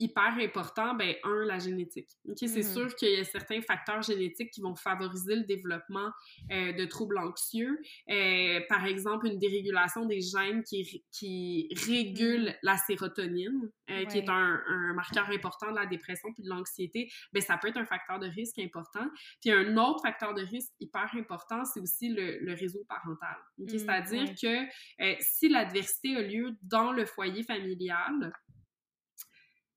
hyper important, ben un, la génétique. Ok, c'est Mhm. sûr qu'il y a certains facteurs génétiques qui vont favoriser le développement euh, de troubles anxieux. Euh, par exemple, une dérégulation des gènes qui, qui régule la sérotonine, euh, qui est un, un marqueur important de la dépression puis de l'anxiété. Ben ça peut être un facteur de risque important. Puis un autre facteur de risque hyper important, c'est aussi le, le réseau parental. Ok, Mm, C'est-à-dire ouais. que si l'adversité a lieu dans le foyer familial,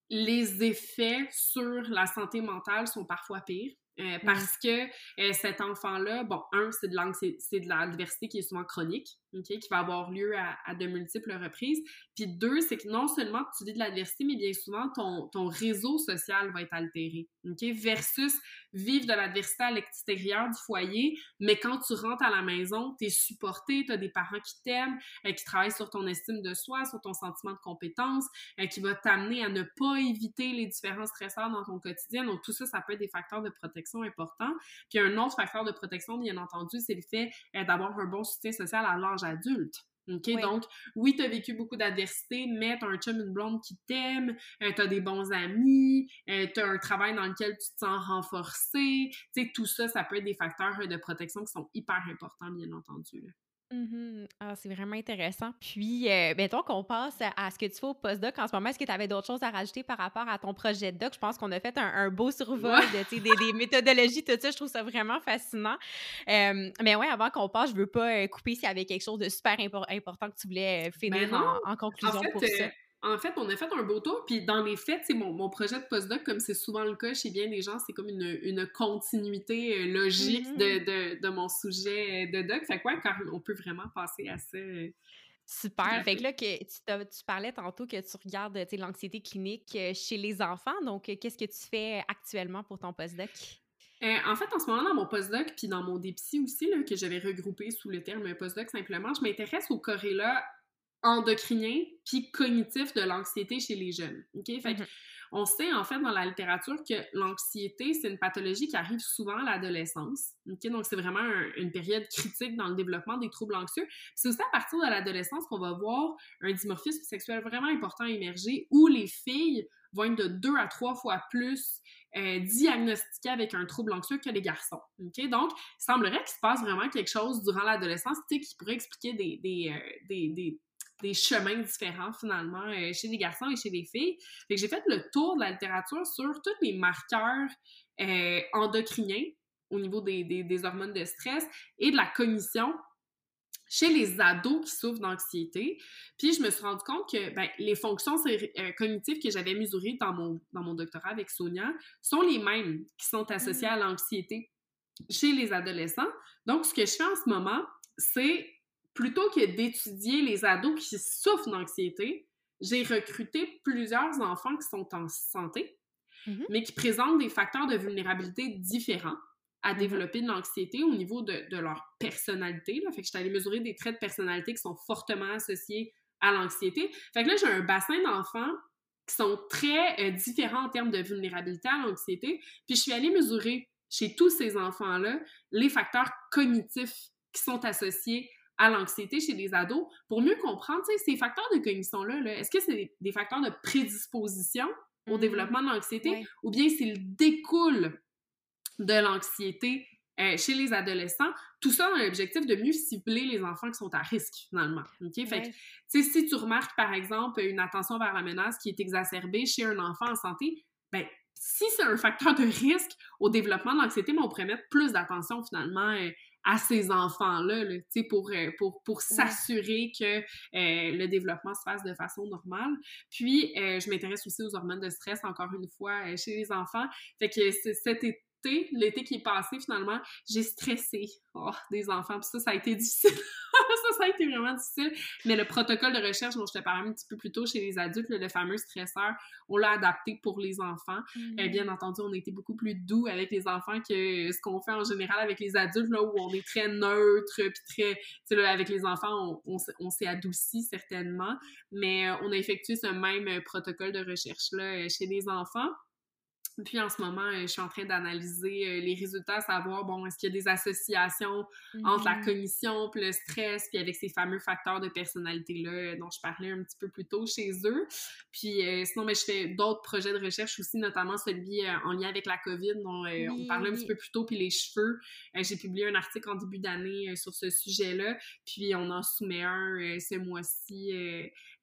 les effets sur la santé mentale sont parfois pires. euh, parce que euh, cet enfant-là, bon, un, c'est de c'est de l'adversité qui est souvent chronique, ok, qui va avoir lieu à, à de multiples reprises. Puis deux, c'est que non seulement tu vis de l'adversité, mais bien souvent ton, ton réseau social va être altéré, ok, versus vivre de l'adversité à l'extérieur du foyer, mais quand tu rentres à la maison, tu es supporté, tu as des parents qui t'aiment, euh, qui travaillent sur ton estime de soi, sur ton sentiment de compétence, euh, qui va t'amener à ne pas éviter les différents stresseurs dans ton quotidien. Donc, tout ça, ça peut être des facteurs de protection importants. Puis, un autre facteur de protection, bien entendu, c'est le fait euh, d'avoir un bon soutien social à l'âge adulte. Oui. Donc, oui, tu as vécu beaucoup d'adversité, mais tu as un chum, une blonde qui t'aime, euh, tu as des bons amis, euh, tu as un travail dans lequel tu te sens renforcé. Tu sais, tout ça, ça peut être des facteurs euh, de protection qui sont hyper importants, bien entendu. là. Mhm. Ah, c'est vraiment intéressant. Puis, euh, mettons qu'on passe à, ce que tu fais au postdoc en ce moment. Est-ce que tu avais d'autres choses à rajouter par rapport à ton projet de doc? Je pense qu'on a fait un, un beau survol Ouais. de, des, des *laughs* méthodologies, tout ça. Je trouve ça vraiment fascinant. Euh, mais ouais, avant qu'on passe, je veux pas euh, couper s'il y avait quelque chose de super impor- important que tu voulais euh, finir Ben en, non. en conclusion En fait, pour euh, ça. En fait, on a fait un beau tour, puis dans les faits, c'est mon, mon projet de postdoc, comme c'est souvent le cas chez bien des gens, c'est comme une, une continuité euh, logique Mhm. de, de, de mon sujet de doc. Fait quoi, quand on peut vraiment passer à ça. euh, Super. Fait que là, que tu, parlais tantôt que tu regardes l'anxiété clinique euh, chez les enfants. Donc, qu'est-ce que tu fais actuellement pour ton postdoc? Euh, en fait, en ce moment, dans mon postdoc, puis dans mon DPSI aussi, là, que j'avais regroupé sous le terme postdoc simplement, je m'intéresse au corrélat endocrinien puis cognitif de l'anxiété chez les jeunes. OK? Fait Mhm. on sait, en fait, dans la littérature, que l'anxiété, c'est une pathologie qui arrive souvent à l'adolescence. OK? Donc, c'est vraiment un- une période critique dans le développement des troubles anxieux. C'est aussi à partir de l'adolescence qu'on va voir un dimorphisme sexuel vraiment important émerger où les filles vont être de deux à trois fois plus euh, diagnostiquées avec un trouble anxieux que les garçons. OK? Donc, il semblerait qu'il se passe vraiment quelque chose durant l'adolescence qui pourrait expliquer des, des, euh, des, des- des chemins différents finalement euh, chez les garçons et chez les filles. Fait que j'ai fait le tour de la littérature sur tous les marqueurs euh, endocriniens au niveau des, des, des hormones de stress et de la cognition chez les ados qui souffrent d'anxiété. Puis je me suis rendu compte que ben, les fonctions euh, cognitives que j'avais mesurées dans mon, dans mon doctorat avec Sonia sont les mêmes qui sont associées Mhm. à l'anxiété chez les adolescents. Donc, ce que je fais en ce moment, c'est plutôt que d'étudier les ados qui souffrent d'anxiété, j'ai recruté plusieurs enfants qui sont en santé, Mhm. mais qui présentent des facteurs de vulnérabilité différents à Mhm. développer de l'anxiété au niveau de, de leur personnalité. Là. Fait que je suis allée mesurer des traits de personnalité qui sont fortement associés à l'anxiété. Fait que là, j'ai un bassin d'enfants qui sont très euh, différents en termes de vulnérabilité à l'anxiété. Puis je suis allée mesurer chez tous ces enfants-là les facteurs cognitifs qui sont associés à l'anxiété chez les ados pour mieux comprendre, ces facteurs de cognition-là, là, est-ce que c'est des, des facteurs de prédisposition au Mhm. développement de l'anxiété ou bien s'il découle de l'anxiété euh, chez les adolescents, tout ça dans l'objectif de mieux cibler les enfants qui sont à risque, finalement. OK? Fait que, Ouais. si tu remarques, par exemple, une attention vers la menace qui est exacerbée chez un enfant en santé, ben, si c'est un facteur de risque au développement de l'anxiété, mais on pourrait mettre plus d'attention, finalement, euh, à ces enfants-là, là, tu sais, pour, euh, pour, pour s'assurer que euh, le développement se fasse de façon normale. Puis, euh, je m'intéresse aussi aux hormones de stress, encore une fois, euh, chez les enfants. Fait que cet été, l'été qui est passé, finalement, j'ai stressé oh, des enfants. Puis ça, ça a été *laughs* difficile. ça, ça a été vraiment difficile. Mais le protocole de recherche dont je te parlais un petit peu plus tôt chez les adultes, le, le fameux stresseur, on l'a adapté pour les enfants. Mhm. Euh, bien entendu, on a été beaucoup plus doux avec les enfants que ce qu'on fait en général avec les adultes, là, où on est très neutre, puis très... Tu sais, là, avec les enfants, on, on, on s'est adouci, certainement, mais euh, on a effectué ce même protocole de recherche-là euh, chez les enfants. Puis en ce moment, euh, je suis en train d'analyser euh, les résultats, savoir, bon, est-ce qu'il y a des associations entre la Mhm. cognition, puis le stress, puis avec ces fameux facteurs de personnalité-là euh, dont je parlais un petit peu plus tôt chez eux. Puis euh, sinon, mais je fais d'autres projets de recherche aussi, notamment celui euh, en lien avec la COVID, dont euh, on parlait un oui. petit peu plus tôt, puis les cheveux. J'ai publié un article en début d'année sur ce sujet-là, puis on en soumet un ce mois-ci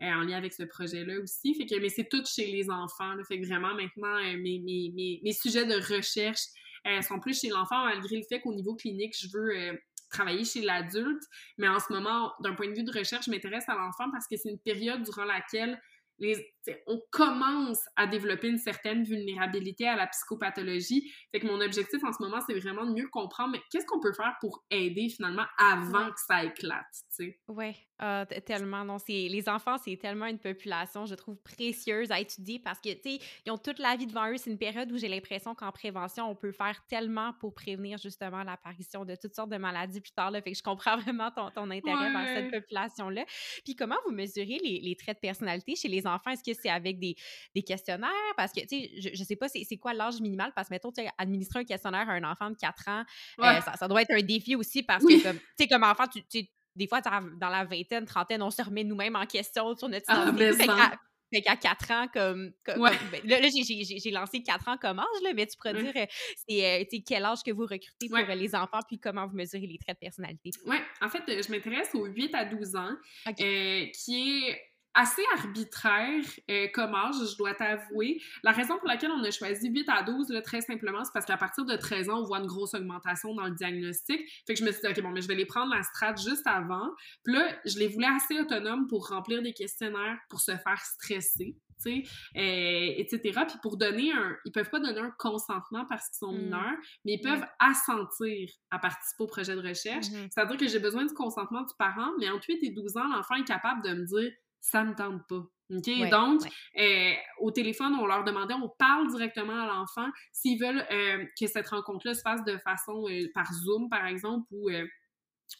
en lien avec ce projet-là aussi. Fait que, mais c'est tout chez les enfants. Là, fait que vraiment, maintenant, euh, mes, mes, mes, mes sujets de recherche euh, sont plus chez l'enfant, malgré le fait qu'au niveau clinique, je veux euh, travailler chez l'adulte. Mais en ce moment, d'un point de vue de recherche, je m'intéresse à l'enfant parce que c'est une période durant laquelle les, on commence à développer une certaine vulnérabilité à la psychopathologie. Fait que mon objectif en ce moment, c'est vraiment de mieux comprendre, mais qu'est-ce qu'on peut faire pour aider finalement avant que ça éclate, tu sais? Ouais, ah, tellement. Non, c'est les enfants, c'est tellement une population, je trouve précieuse à étudier parce que tu sais, ils ont toute la vie devant eux. C'est une période où j'ai l'impression qu'en prévention, on peut faire tellement pour prévenir justement l'apparition de toutes sortes de maladies plus tard. Là. Fait que je comprends *laughs* vraiment ton, ton intérêt vers Ouais. cette population-là. Puis comment vous mesurez les, les traits de personnalité chez les enfants? Est-ce que c'est avec des, des questionnaires? Parce que tu sais, je, je sais pas, c'est c'est quoi l'âge minimal? Parce que mettons, tu administrer un questionnaire à un enfant de 4 ans, euh, ça, ça doit être un défi aussi parce Oui. que, comme, tu sais, comme enfant, tu, tu- des fois, dans la vingtaine, trentaine, on se remet nous-mêmes en question sur notre Ah, identité. Fait ça. qu'à fait qu'à 4 ans, comme. comme- Ouais. comme- ben, là, là, j'ai- lancé 4 ans comme âge, là, mais tu pourrais Ouais. dire, euh, c'est euh, quel âge que vous recrutez pour Ouais. euh, les enfants, puis comment vous mesurez les traits de personnalité. Oui, en fait, je m'intéresse aux 8 à 12 ans, euh, qui est assez arbitraire euh, comme âge, je dois t'avouer. La raison pour laquelle on a choisi 8 à 12, là, très simplement, c'est parce qu'à partir de 13 ans, on voit une grosse augmentation dans le diagnostic. Fait que je me suis dit, OK, bon, mais je vais les prendre la strate juste avant. Puis là, je les voulais assez autonomes pour remplir des questionnaires pour se faire stresser. tu sais, euh, etc. Puis pour donner un... Ils peuvent pas donner un consentement parce qu'ils sont Mm. mineurs, mais ils Ouais. peuvent assentir à participer au projet de recherche. Mhm. C'est-à-dire que j'ai besoin du consentement du parent, mais entre 8 et 12 ans, l'enfant est capable de me dire « ça me tente pas ». OK? Ouais, Donc, ouais. euh, au téléphone, on leur demandait, on parle directement à l'enfant s'ils veulent euh, que cette rencontre-là se fasse de façon euh, par Zoom, par exemple, ou, euh,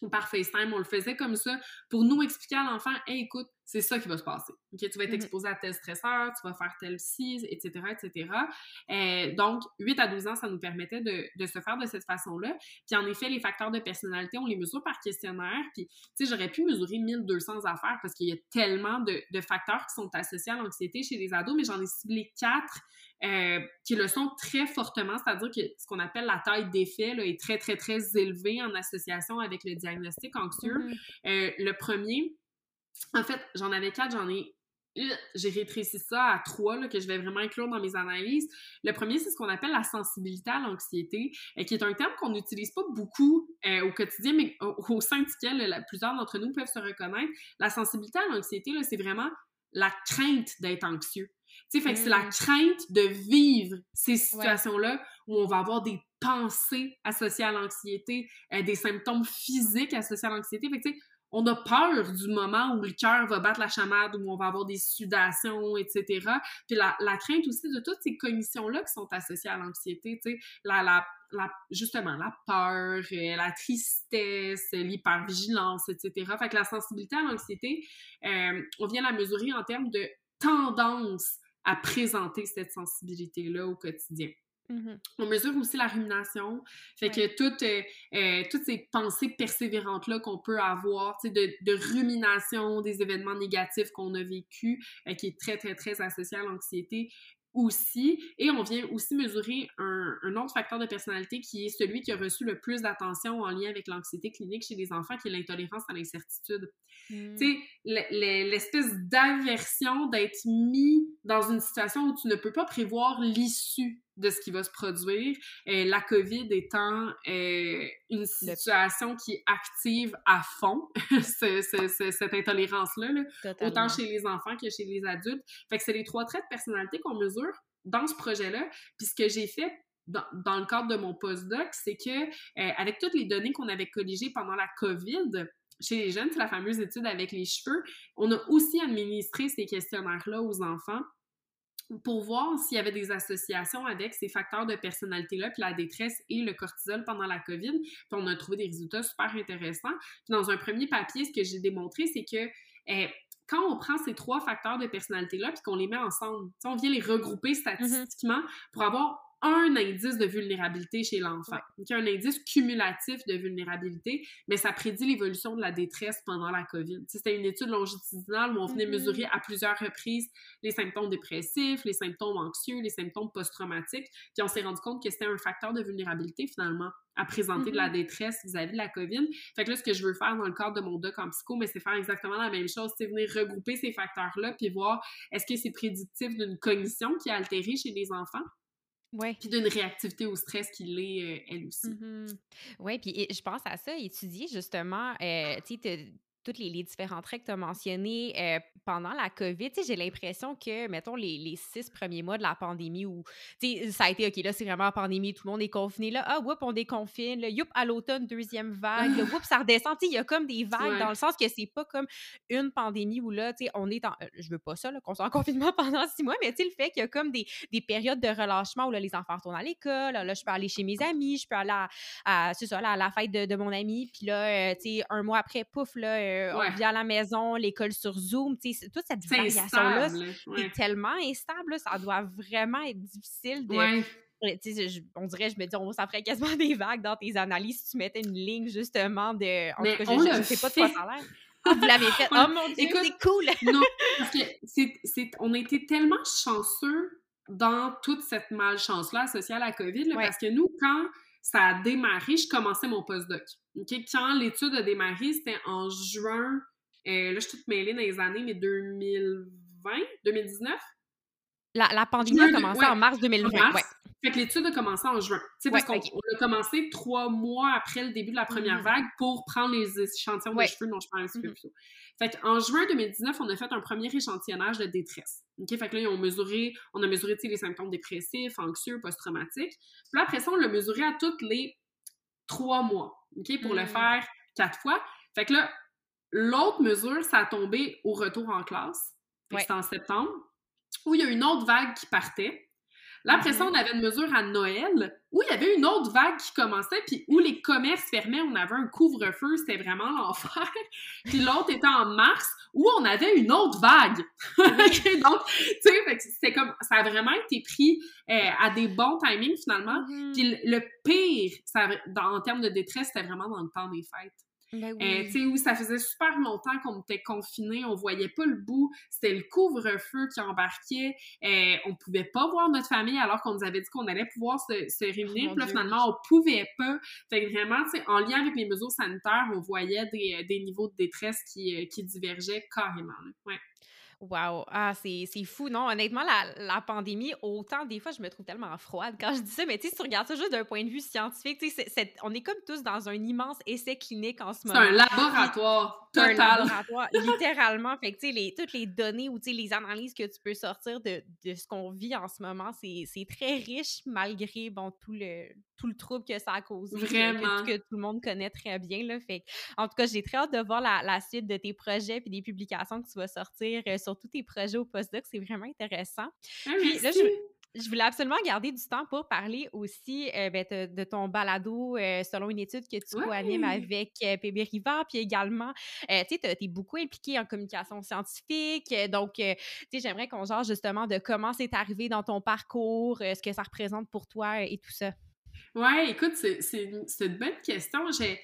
ou par FaceTime. On le faisait comme ça pour nous expliquer à l'enfant, hey, écoute, c'est ça qui va se passer. Tu vas être Mhm. exposé à tel stresseur, tu vas faire tel ci, etc., etc. Euh, donc, 8 à 12 ans, ça nous permettait de, de se faire de cette façon-là. Puis en effet, les facteurs de personnalité, on les mesure par questionnaire. Puis, tu sais, j'aurais pu mesurer 1200 affaires parce qu'il y a tellement de, de facteurs qui sont associés à l'anxiété chez les ados, mais j'en ai ciblé quatre euh, qui le sont très fortement, c'est-à-dire que ce qu'on appelle la taille d'effet là, est très, très, très élevée en association avec le diagnostic anxieux. Mhm. Euh, le premier, en fait, j'en avais quatre, j'en ai euh, j'ai rétréci ça à trois là, que je vais vraiment inclure dans mes analyses. Le premier, c'est ce qu'on appelle la sensibilité à l'anxiété, euh, qui est un terme qu'on n'utilise pas beaucoup euh, au quotidien, mais au, au sein duquel la, plusieurs d'entre nous peuvent se reconnaître. La sensibilité à l'anxiété, c'est vraiment la crainte d'être anxieux. Tu sais, fait que c'est la Mm. crainte de vivre ces situations-là où on va avoir des pensées associées à l'anxiété, euh, des symptômes physiques associés à l'anxiété. Fait que, tu sais, on a peur du moment où le cœur va battre la chamade, où on va avoir des sudations, etc. Puis la, la crainte aussi de toutes ces cognitions-là qui sont associées à l'anxiété, tu sais, la, la, la, justement, la peur, euh, la tristesse, l'hypervigilance, etc. Fait que la sensibilité à l'anxiété, euh, on vient la mesurer en termes de tendance à présenter cette sensibilité-là au quotidien. Mhm. On mesure aussi la rumination, fait que toutes, euh, euh, toutes ces pensées persévérantes-là qu'on peut avoir, de, de rumination des événements négatifs qu'on a vécus, euh, qui est très, très, très associé à l'anxiété aussi. Et on vient aussi mesurer un, un autre facteur de personnalité qui est celui qui a reçu le plus d'attention en lien avec l'anxiété clinique chez les enfants, qui est l'intolérance à l'incertitude. Mhm. Tu sais, le- le- l'espèce d'aversion d'être mis dans une situation où tu ne peux pas prévoir l'issue de ce qui va se produire, euh, la COVID étant euh, une situation qui active à fond *laughs* ce- ce- ce- cette intolérance-là, là, autant chez les enfants que chez les adultes. Fait que c'est les trois traits de personnalité qu'on mesure dans ce projet-là. Puis ce que j'ai fait dans, dans le cadre de mon postdoc, c'est que euh, avec toutes les données qu'on avait colligées pendant la COVID, chez les jeunes, c'est la fameuse étude avec les cheveux, on a aussi administré ces questionnaires-là aux enfants pour voir s'il y avait des associations avec ces facteurs de personnalité-là, puis la détresse et le cortisol pendant la COVID. Puis on a trouvé des résultats super intéressants. Puis dans un premier papier, ce que j'ai démontré, c'est que euh, quand on prend ces trois facteurs de personnalité-là puis qu'on les met ensemble, on vient les regrouper statistiquement pour avoir un indice de vulnérabilité chez l'enfant. Donc, un indice cumulatif de vulnérabilité, mais ça prédit l'évolution de la détresse pendant la COVID. C'était une étude longitudinale où on venait mm-hmm. mesurer à plusieurs reprises les symptômes dépressifs, les symptômes anxieux, les symptômes post-traumatiques, puis on s'est rendu compte que c'était un facteur de vulnérabilité finalement à présenter de la mm-hmm. détresse vis-à-vis de la COVID. Fait que là, ce que je veux faire dans le cadre de mon doc en psycho, mais c'est faire exactement la même chose, c'est venir regrouper ces facteurs-là, puis voir est-ce que c'est prédictif d'une cognition qui est altérée chez les enfants, Ouais. Puis d'une réactivité au stress qui l'est, euh, elle aussi. Mm-hmm. Oui, puis je pense à ça, étudier justement, euh, tu sais, tous les, différents traits que tu as mentionnés euh, pendant la COVID, j'ai l'impression que, mettons, les, six premiers mois de la pandémie où, ça a été, OK, là, c'est vraiment la pandémie, tout le monde est confiné, là, ah, whoop, on déconfine, là, youp, à l'automne, deuxième vague, là, whoop, ça redescend, il y a comme des *laughs* vagues dans le sens que c'est pas comme une pandémie où, là, tu sais, on est en, euh, je veux pas ça, qu'on soit en *laughs* confinement pendant six mois, mais tu sais, le fait qu'il y a comme des, périodes de relâchement où, là, les enfants retournent à l'école, là, je peux aller chez mes amis, je peux aller à, c'est ça, à la fête de, mon ami, puis là, euh, tu sais, un mois après, pouf, là, euh, on vient à la maison, l'école sur Zoom, toute cette variation-là, c'est tellement instable, ça doit vraiment être difficile de... on dirait, je me dis, on, ça ferait quasiment *laughs* des vagues dans tes analyses si tu mettais une ligne justement de. En tout cas, je, ne sais pas de quoi ça a l'air. Ah, vous l'avez fait. oh mon Dieu, c'est cool! *laughs* non, parce que on a été tellement chanceux dans toute cette malchance-là associée à la COVID, parce que nous, quand ça a démarré, je commençais mon postdoc. Quand l'étude a démarré, c'était en juin, euh, là, je suis toute mêlée dans les années, mais 2020, 2019. La, la pandémie a commencé en mars 2020. Ouais. Fait que l'étude a commencé en juin. Tu sais, parce qu'on a commencé trois mois après le début de la première mm-hmm. vague pour prendre les échantillons de cheveux dont je parlais un petit peu mm-hmm. plus tôt. Fait qu'en juin 2019, on a fait un premier échantillonnage de détresse. OK? Fait que là, ils ont mesuré, on a mesuré les symptômes dépressifs, anxieux, post-traumatiques. Puis là, après ça, on l'a mesuré à tous les trois mois. OK? Pour le mm. faire quatre fois. Fait que là, l'autre mesure, ça a tombé au retour en classe. C'était en septembre. Où il y a une autre vague qui partait. Là, après ça, on avait une mesure à Noël où il y avait une autre vague qui commençait, puis où les commerces fermaient, on avait un couvre-feu, c'était vraiment *laughs* l'enfer. puis l'autre était en mars où on avait une autre vague. *laughs* Donc, tu sais, c'est comme, ça a vraiment été pris euh, à des bons timings finalement. Mhm. Puis le pire, ça, en termes de détresse, c'était vraiment dans le temps des fêtes. Ben euh, tu sais, où ça faisait super longtemps qu'on était confinés, on voyait pas le bout, c'était le couvre-feu qui embarquait, euh, on pouvait pas voir notre famille alors qu'on nous avait dit qu'on allait pouvoir se, réunir, puis là, finalement, on pouvait pas. Fait que vraiment, tu sais, en lien avec les mesures sanitaires, on voyait des, des niveaux de détresse qui, euh, qui divergeaient carrément. Ouais. Wow! Ah, c'est fou, non? Honnêtement, la, la, pandémie, autant des fois, je me trouve tellement froide quand je dis ça, mais tu sais, si tu regardes ça juste d'un point de vue scientifique, tu sais, on est comme tous dans un immense essai clinique en ce moment. C'est un laboratoire total. un laboratoire, *laughs* littéralement. Fait que, tu sais, les, toutes les données ou, tu sais, les analyses que tu peux sortir de, de ce qu'on vit en ce moment, c'est très riche malgré, bon, tout le, tout le trouble que ça a causé. Vraiment. Que, tout le monde connaît très bien, là. Fait en tout cas, j'ai très hâte de voir la, la, suite de tes projets puis des publications que tu vas sortir euh, sur tous tes projets au postdoc. C'est vraiment intéressant. Ah, puis là, je, voulais absolument garder du temps pour parler aussi euh, ben, de, ton balado euh, selon une étude que tu co-animes avec PB Rivard, puis également, tu sais, tu es beaucoup impliqué en communication scientifique, donc, tu sais, j'aimerais qu'on genre justement de comment c'est arrivé dans ton parcours, ce que ça représente pour toi et tout ça. Ouais, écoute, c'est une bonne question. J'ai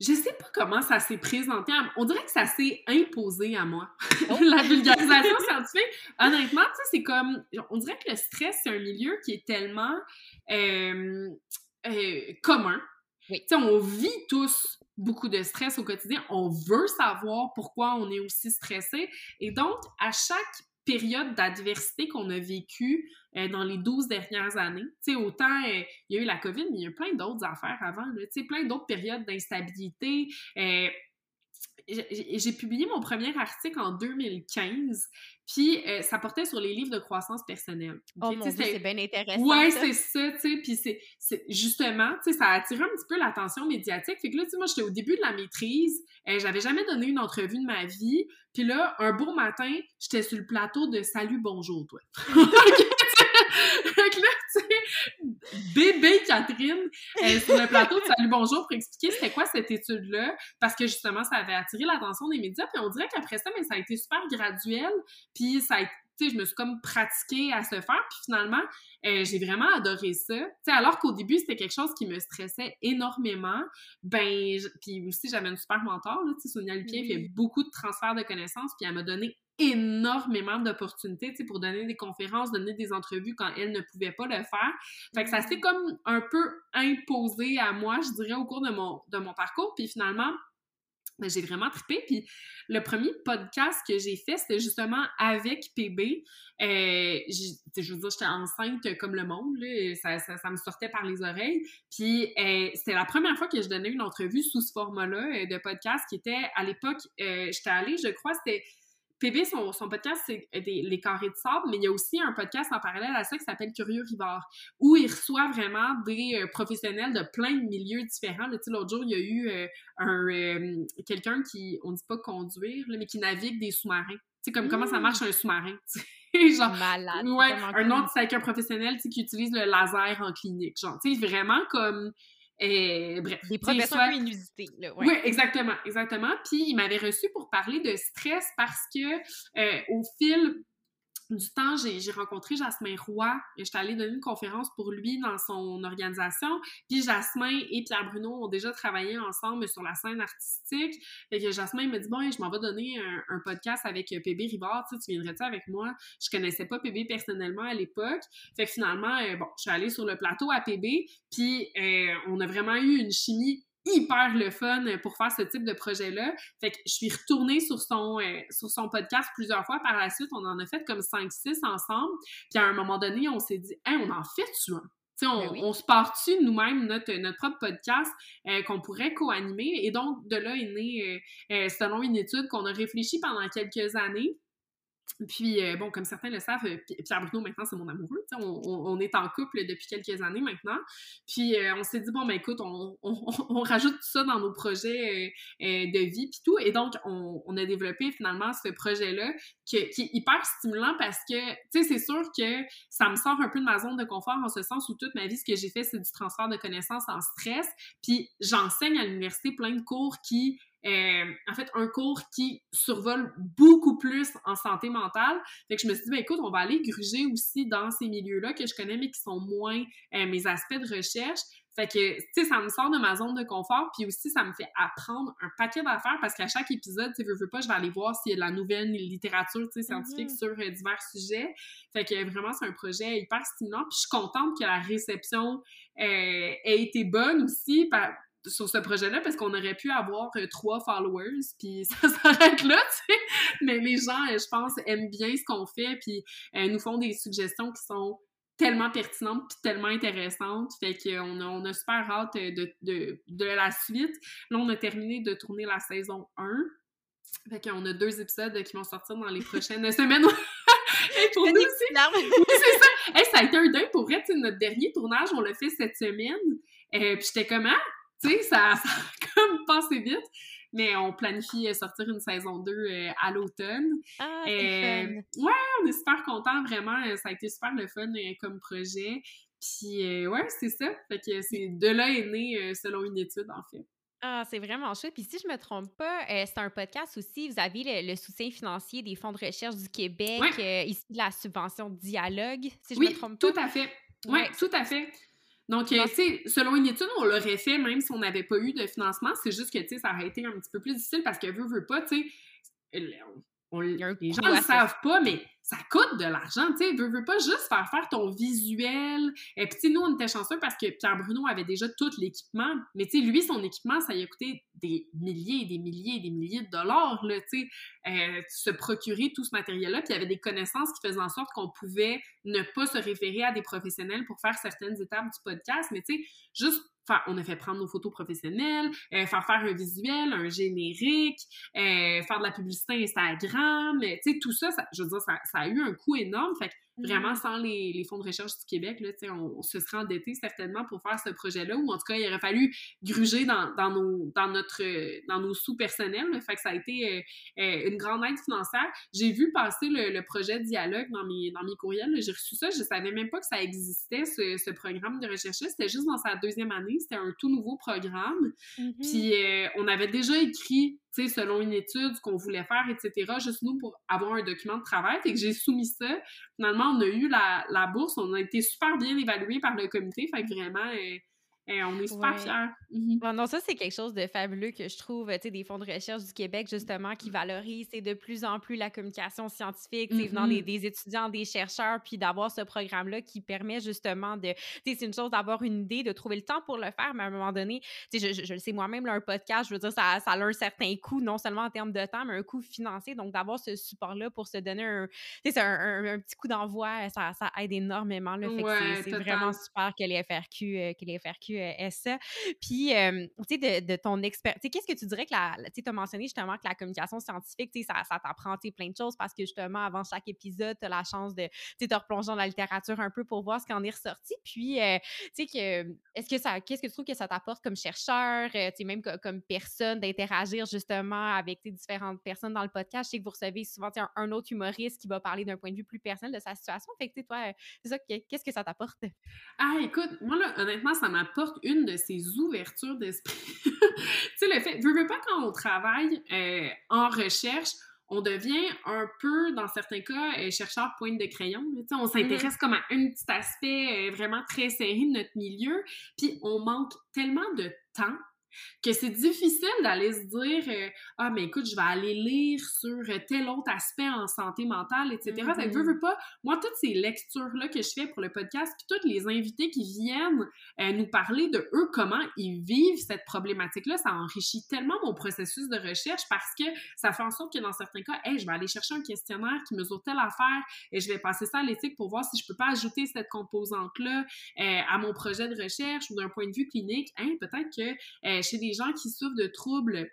je sais pas comment ça s'est présenté. On dirait que ça s'est imposé à moi. Oh! *laughs* la vulgarisation scientifique, honnêtement, tu sais, c'est comme. On dirait que le stress, c'est un milieu qui est tellement euh, euh, commun. Tu sais, on vit tous beaucoup de stress au quotidien. On veut savoir pourquoi on est aussi stressé. Et donc, à chaque période d'adversité qu'on a vécue euh, dans les 12 dernières années. Tu sais, autant euh, il y a eu la COVID, mais il y a eu plein d'autres affaires avant, sais, plein d'autres périodes d'instabilité. Euh, j'ai publié mon premier article en 2015, puis ça portait sur les livres de croissance personnelle. Oh mon c'est bien intéressant. Ouais, c'est ça, tu sais, puis c'est justement, tu sais, ça a attiré un petit peu l'attention médiatique. Fait que là, tu sais, moi, j'étais au début de la maîtrise, j'avais jamais donné une entrevue de ma vie, puis là, un beau matin, j'étais sur le plateau de Salut, bonjour, toi. *laughs* fait là, tu sais, bébé Catherine euh, sur le plateau de Salut Bonjour pour expliquer c'était quoi cette étude-là, parce que justement, ça avait attiré l'attention des médias, puis on dirait qu'après ça, mais ça a été super graduel, puis ça a tu sais, je me suis comme pratiquée à se faire, puis finalement, euh, j'ai vraiment adoré ça. Tu sais, alors qu'au début, c'était quelque chose qui me stressait énormément, ben, puis aussi, j'avais une super mentor, là, tu sais, Sonia Lupien fait beaucoup de transferts de connaissances, puis elle m'a donné énormément d'opportunités, tu sais, pour donner des conférences, donner des entrevues quand elle ne pouvait pas le faire. Fait que ça s'est comme un peu imposé à moi, je dirais, au cours de mon, de mon parcours, puis finalement, ben, j'ai vraiment trippé. Puis le premier podcast que j'ai fait, c'était justement avec PB. Euh, je veux dire, j'étais enceinte comme le monde, là, ça, ça, me sortait par les oreilles. Puis euh, c'était la première fois que je donnais une entrevue sous ce format-là euh, de podcast qui était, à l'époque, j'étais allée, je crois, c'était PB, son, son podcast, c'est Les Carrés de Sable, mais il y a aussi un podcast en parallèle à ça qui s'appelle Curieux Rivard, où il reçoit vraiment des euh, professionnels de plein de milieux différents. L'autre jour, il y a eu euh, un euh, quelqu'un qui, on dit pas conduire, mais qui navigue des sous-marins. Tu sais, comme comment ça marche mmh. un sous-marin. *laughs* genre, Malade. Ouais, un autre, c'est un professionnel qui utilise le laser en clinique. Genre, tu sais, vraiment comme et, bref. Des professeurs soit... inusités, là, ouais. Oui, exactement, exactement. Puis il m'avait reçu pour parler de stress parce que euh, au fil du temps, j'ai rencontré Jasmin Roy. J'étais allée donner une conférence pour lui dans son organisation. Puis Jasmin et Pierre Bruno ont déjà travaillé ensemble sur la scène artistique. Fait que Jasmin m'a dit Bon, je m'en vais donner un, podcast avec PB Rivard. Tu viendrais-tu avec moi? Je connaissais pas PB personnellement à l'époque. Fait que finalement, euh, bon, je suis allée sur le plateau à PB. Puis euh, on a vraiment eu une chimie hyper le fun pour faire ce type de projet-là. Fait que je suis retournée sur son, euh, sur son podcast plusieurs fois par la suite. On en a fait comme 5-6 ensemble. Puis à un moment donné, on s'est dit, hey, on en fait-tu un? on, ben on, se part-tu nous-mêmes notre, notre propre podcast euh, qu'on pourrait co-animer? Et donc, de là est né, euh, selon une étude qu'on a réfléchi pendant quelques années, puis, euh, bon, comme certains le savent, euh, Pierre Bruno, maintenant, c'est mon amoureux. On, on, est en couple depuis quelques années maintenant. Puis, euh, on s'est dit, bon, ben écoute, on, *laughs* on, rajoute tout ça dans nos projets de vie, puis tout. Et donc, on, a développé finalement ce projet-là qui, qui, est hyper stimulant parce que, tu sais, c'est sûr que ça me sort un peu de ma zone de confort en ce sens où toute ma vie, ce que j'ai fait, c'est du transfert de connaissances en stress. Puis, j'enseigne à l'université plein de cours qui euh, en fait, un cours qui survole beaucoup plus en santé mentale. Fait que je me suis dit, ben écoute, on va aller gruger aussi dans ces milieux-là que je connais, mais qui sont moins euh, mes aspects de recherche. Fait que, tu sais, ça me sort de ma zone de confort, puis aussi, ça me fait apprendre un paquet d'affaires parce qu'à chaque épisode, tu sais, veux, veux pas, je vais aller voir s'il y a de la nouvelle littérature, tu sais, scientifique mm-hmm. sur euh, divers sujets. Fait que vraiment, c'est un projet hyper stimulant, puis je suis contente que la réception ait été bonne aussi, sur ce projet-là parce qu'on aurait pu avoir euh, trois followers puis *laughs* ça s'arrête là, tu sais. Mais les gens, euh, je pense, aiment bien ce qu'on fait puis euh, nous font des suggestions qui sont tellement pertinentes puis tellement intéressantes. Fait qu'on a, on a super hâte de, de, de la suite. Là, on a terminé de tourner la saison 1. Fait qu'on a deux épisodes qui vont sortir dans les prochaines *laughs* semaines. *laughs* Et pour nous, c'est c'est ça. ça a été un deuil pour vrai. Notre dernier tournage, on l'a fait cette semaine. Euh, puis j'étais comme, ah, tu sais, ça, ça a *laughs* comme passé vite. Mais on planifie euh, sortir une saison 2 euh, à l'automne. Ah, euh, ouais, on est super contents, vraiment. Ça a été super le fun comme projet. Puis, ouais, c'est ça. Fait que c'est de là est né, selon une étude, en fait. Ah, c'est vraiment chouette. Puis si je me trompe pas, c'est un podcast aussi. Vous avez le, soutien financier des fonds de recherche du Québec, ici la subvention Dialogue, si je oui, me trompe pas. tout à fait. Oui, ouais. tout à fait. Donc, euh, tu sais, selon une étude, on l'aurait fait même si on n'avait pas eu de financement. C'est juste que, tu sais, ça aurait été un petit peu plus difficile parce que veut, veut pas, tu sais, les gens ne le savent pas, mais ça coûte de l'argent, tu sais, veux, veux pas juste faire faire ton visuel. Et puis, nous, on était chanceux parce que Pierre Bruno avait déjà tout l'équipement, mais tu sais, lui, son équipement, ça lui a coûté des milliers et des milliers et des milliers de dollars, tu sais, euh, se procurer tout ce matériel-là, puis il y avait des connaissances qui faisaient en sorte qu'on pouvait ne pas se référer à des professionnels pour faire certaines étapes du podcast, mais tu sais, juste on a fait prendre nos photos professionnelles, euh, faire faire un visuel, un générique, euh, faire de la publicité Instagram, tu sais, tout ça, ça, je veux dire, ça, ça, a eu un coût énorme. Fait vraiment Mmh. sans les, les fonds de recherche du Québec, là, on, on se serait endetté certainement pour faire ce projet-là, ou en tout cas, il aurait fallu gruger dans, dans nos, dans notre, dans nos sous personnels. là. Fait que ça a été euh, euh, une grande aide financière. J'ai vu passer le, le projet Dialogue dans mes, dans mes courriels. J'ai reçu ça. Je savais même pas que ça existait, ce, ce programme de recherche C'était juste dans sa deuxième année. C'était un tout nouveau programme. Puis euh, on avait déjà écrit, selon une étude, qu'on voulait faire, etc., juste nous pour avoir un document de travail. Fait que j'ai soumis ça. Finalement, on a eu la, bourse. On a été super bien évalués par le comité. Fait que vraiment, euh, on est super Ouais. fiers. Mhm. Bon, non, ça, c'est quelque chose de fabuleux que je trouve, tu sais, des fonds de recherche du Québec, justement, qui valorisent de plus en plus la communication scientifique, sais, venant des, Mhm. des étudiants, des chercheurs, puis d'avoir ce programme-là qui permet justement de, tu sais, c'est une chose d'avoir une idée, de trouver le temps pour le faire, mais à un moment donné, tu sais, je, je- je le sais moi-même, un podcast, je veux dire, ça, ça a un certain coût, non seulement en termes de temps, mais un coût financier, donc d'avoir ce support-là pour se donner un, un, un- un petit coup d'envoi, ça, ça aide énormément, là, fait que Ouais, c'est- vraiment super que les FRQ, euh, que les FRQ euh, ça. Puis, euh, tu sais, de, ton expérience, tu sais, qu'est-ce que tu dirais que la, tu as mentionné justement que la communication scientifique, tu sais, ça, ça t'apprend, plein de choses parce que justement, avant chaque épisode, tu as la chance de, tu te replonger dans la littérature un peu pour voir ce qui en est ressorti. Puis, euh, tu sais, que, est-ce que ça, qu'est-ce que tu trouves que ça t'apporte comme chercheur, euh, tu sais, même co- comme personne, d'interagir justement avec tes différentes personnes dans le podcast? Je sais que vous recevez souvent, un, autre humoriste qui va parler d'un point de vue plus personnel de sa situation. Fait que, tu sais, toi, euh, c'est ça, que- qu'est-ce que ça t'apporte? Ah, écoute, moi, là, honnêtement, ça m'apporte une de ces ouvertures d'esprit. *laughs* tu sais, le fait, veux, veux pas, quand on travaille euh, en recherche, on devient un peu, dans certains cas, euh, chercheur pointe de crayon. là. Tu sais, on s'intéresse comme à un petit aspect euh, vraiment très serré de notre milieu, puis on manque tellement de temps que c'est difficile d'aller se dire euh, ah mais écoute je vais aller lire sur euh, tel autre aspect en santé mentale etc que veux, veux pas moi toutes ces lectures là que je fais pour le podcast puis tous les invités qui viennent euh, nous parler de eux comment ils vivent cette problématique là ça enrichit tellement mon processus de recherche parce que ça fait en sorte que dans certains cas hey, je vais aller chercher un questionnaire qui mesure telle affaire et je vais passer ça à l'éthique pour voir si je peux pas ajouter cette composante là à mon projet de recherche ou d'un point de vue clinique. Hein, peut-être que euh, chez des gens qui souffrent de troubles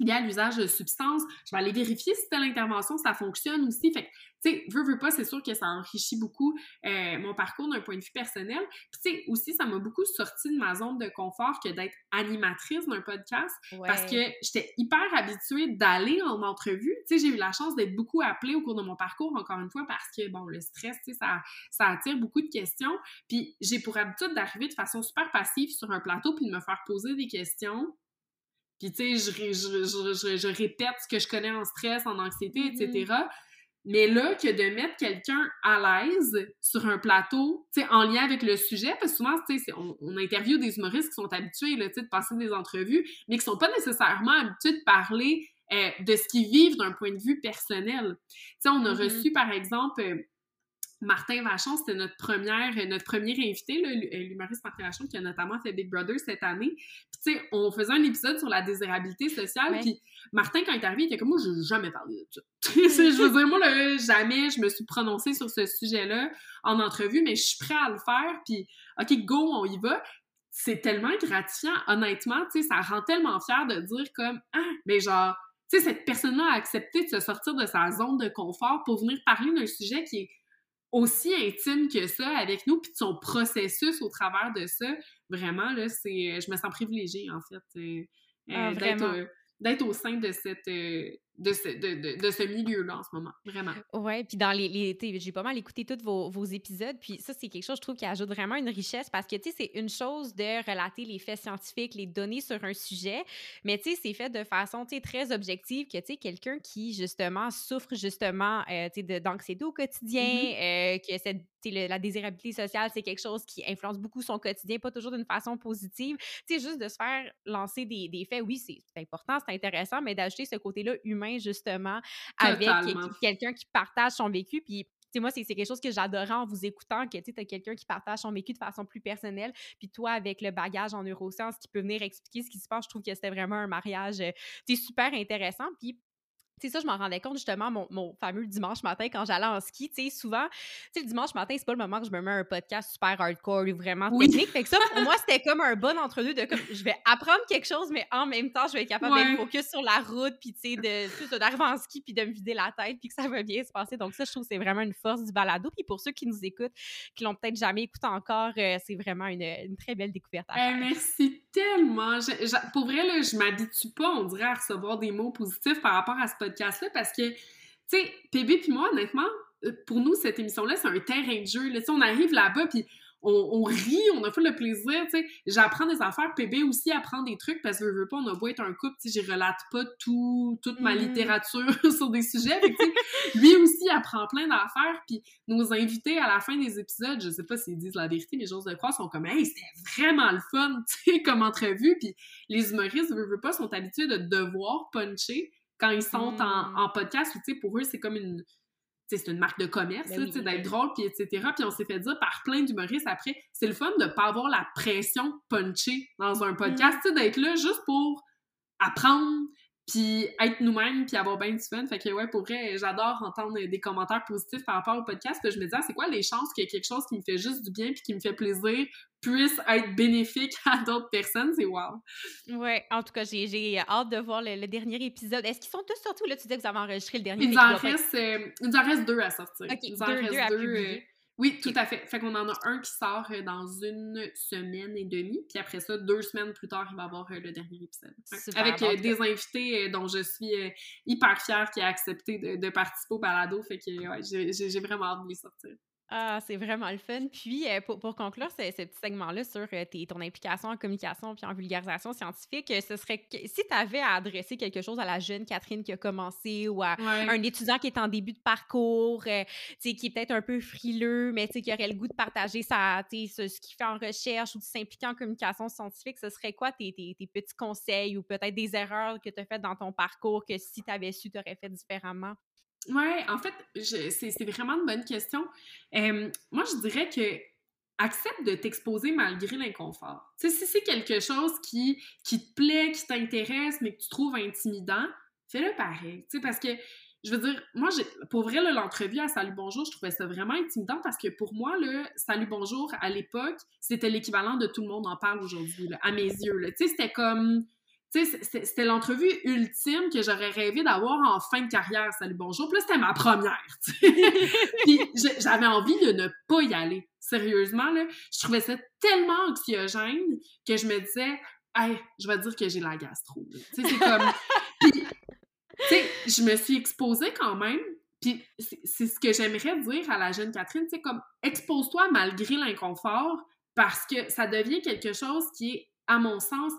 liés à l'usage de substances, je vais aller vérifier si telle intervention, ça fonctionne aussi. Tu sais, veux, veux pas, c'est sûr que ça enrichit beaucoup euh, mon parcours d'un point de vue personnel. Puis, tu sais, aussi, ça m'a beaucoup sorti de ma zone de confort que d'être animatrice d'un podcast parce que j'étais hyper habituée d'aller en entrevue. Tu sais, j'ai eu la chance d'être beaucoup appelée au cours de mon parcours, encore une fois, parce que, bon, le stress, tu sais, ça, ça attire beaucoup de questions. Puis, j'ai pour habitude d'arriver de façon super passive sur un plateau puis de me faire poser des questions. Puis, tu sais, je, ré- je, je, je- je répète ce que je connais en stress, en anxiété, etc. Mais là, que de mettre quelqu'un à l'aise sur un plateau, tu sais, en lien avec le sujet, parce que souvent, tu sais, c'est- on, on interviewe des humoristes qui sont habitués, là, tu sais, de passer des entrevues, mais qui sont pas nécessairement habitués de parler euh, de ce qu'ils vivent d'un point de vue personnel. Tu sais, on a Mhm. reçu, par exemple, euh, Martin Vachon, c'était notre première, euh, notre premier invité, euh, l'humoriste Martin Vachon, qui a notamment fait Big Brother cette année. Puis, tu sais, on faisait un épisode sur la désirabilité sociale, puis Martin, quand il est arrivé, il était comme, moi, je n'ai jamais parlé de ça. *laughs* Je veux dire, moi, là, jamais je me suis prononcée sur ce sujet-là en entrevue, mais je suis prêt à le faire, puis, OK, go, on y va. C'est tellement gratifiant, honnêtement, tu sais, ça rend tellement fier de dire comme, ah, mais genre, tu sais, cette personne-là a accepté de se sortir de sa zone de confort pour venir parler d'un sujet qui est aussi intime que ça avec nous, puis de son processus au travers de ça. Vraiment, là, c'est... Je me sens privilégiée, en fait, euh, Ah, euh, d'être, euh, au sein de cette... euh, de ce, de, de, de ce milieu-là en ce moment, vraiment. Ouais, puis dans les, les j'ai pas mal écouté tous vos, vos épisodes, puis ça c'est quelque chose je trouve qui ajoute vraiment une richesse parce que tu sais c'est une chose de relater les faits scientifiques, les données sur un sujet, mais tu sais c'est fait de façon tu sais très objective que tu sais quelqu'un qui justement souffre justement euh, tu sais d'anxiété au quotidien, Mm-hmm. euh, que cette le- la désirabilité sociale c'est quelque chose qui influence beaucoup son quotidien, pas toujours d'une façon positive, tu sais juste de se faire lancer des, des faits, oui c'est c'est important, c'est intéressant, mais d'ajouter ce côté-là humain justement avec quelqu'un qui partage son vécu. Puis, tu sais, moi, c'est quelque chose que j'adorais en vous écoutant, que tu as quelqu'un qui partage son vécu de façon plus personnelle. Puis toi, avec le bagage en neurosciences qui peut venir expliquer ce qui se passe, je trouve que c'était vraiment un mariage, euh, super intéressant. Puis c'est ça, je m'en rendais compte justement, mon, mon, fameux dimanche matin quand j'allais en ski. Tu sais, souvent, tu sais, le dimanche matin, c'est pas le moment que je me mets un podcast super hardcore ou vraiment technique. Fait que ça, pour moi, *laughs* c'était comme un bon entre-deux de comme, je vais apprendre quelque chose, mais en même temps, je vais être capable d'être focus sur la route, puis tu sais, d'arriver en ski, puis de me vider la tête, puis que ça va bien se passer. Donc, ça, je trouve que c'est vraiment une force du balado. Puis pour ceux qui nous écoutent, qui l'ont peut-être jamais écouté encore, euh, c'est vraiment une, une, très belle découverte à faire. merci tellement. pour vrai, là, je m'habitue pas, on dirait, à recevoir des mots positifs par rapport à ce podcast-là parce que, tu sais, PB puis moi, honnêtement, euh, pour nous, cette émission-là, c'est un terrain de jeu. Là. On arrive là-bas, puis on, rit, on a fait le plaisir, tu sais. J'apprends des affaires, PB aussi apprend des trucs parce que je veux pas, on a beau être un couple, tu sais, je relate pas tout, toute ma mm. littérature *laughs* sur des sujets. lui aussi apprend plein d'affaires, puis nos invités à la fin des épisodes, je sais pas s'ils disent la vérité, mais j'ose de croire, sont comme, hey, c'était vraiment le fun, *laughs* tu sais, comme entrevue, puis les humoristes, veux, veux pas, sont habitués de devoir puncher quand ils sont en, mm. en podcast, tu sais, pour eux, c'est comme une c'est une marque de commerce, ben d'être ben drôle, puis etc. Puis on s'est fait dire par plein d'humoristes après, c'est le fun de pas avoir la pression punchée dans un podcast, mm. d'être là juste pour apprendre, puis être nous-mêmes, puis avoir bien du fun. Fait que, ouais, pour vrai, j'adore entendre des commentaires positifs par rapport au podcast. Je me dis, ah, c'est quoi les chances qu'il y ait quelque chose qui me fait juste du bien, puis qui me fait plaisir, puisse être bénéfique à d'autres personnes? C'est wow! Ouais, en tout cas, j'ai hâte de voir le, dernier épisode. Est-ce qu'ils sont tous sortis ou là, tu dis que vous avez enregistré le dernier? Il reste, euh, il en reste deux à sortir. il en reste deux. Oui, tout à fait. Fait qu'on en a un qui sort euh, dans une semaine et demie, puis après ça, deux semaines plus tard, il va y avoir euh, le dernier épisode. Avec euh, des invités dont je suis hyper fière qui a accepté de, participer au balado, fait que ouais, j'ai vraiment hâte de les sortir. Ah, c'est vraiment le fun. Puis, euh, pour, pour, conclure ce, ce petit segment-là sur euh, tes, ton implication en communication puis en vulgarisation scientifique, euh, ce serait que si tu avais à adresser quelque chose à la jeune Catherine qui a commencé ou à un étudiant qui est en début de parcours, qui est peut-être un peu frileux, mais qui aurait le goût de partager sa, ce, ce qu'il fait en recherche ou de s'impliquer en communication scientifique, ce serait quoi tes, tes, tes petits conseils ou peut-être des erreurs que tu as faites dans ton parcours que si tu avais su, tu aurais fait différemment? Ouais, en fait, c'est vraiment une bonne question. moi, je dirais que accepte de t'exposer malgré l'inconfort. si c'est quelque chose qui, qui te plaît, qui t'intéresse, mais que tu trouves intimidant, fais-le pareil. parce que, je veux dire, moi, pour vrai, l'entrevue à Salut Bonjour, je trouvais ça vraiment intimidant parce que pour moi, le Salut Bonjour, à l'époque, c'était l'équivalent de Tout le monde en parle aujourd'hui, à mes yeux. Tu sais, c'était comme c'était l'entrevue ultime que j'aurais rêvé d'avoir en fin de carrière. Salut, bonjour. Puis là, c'était ma première. *laughs* Puis j'avais envie de ne pas y aller. Sérieusement, là, je trouvais ça tellement anxiogène que je me disais, hey, je vais dire que j'ai la gastro. Tu sais, c'est comme. *laughs* Puis, je me suis exposée quand même. Puis c'est ce que j'aimerais dire à la jeune Catherine, c'est comme expose-toi malgré l'inconfort parce que ça devient quelque chose qui est, à mon sens,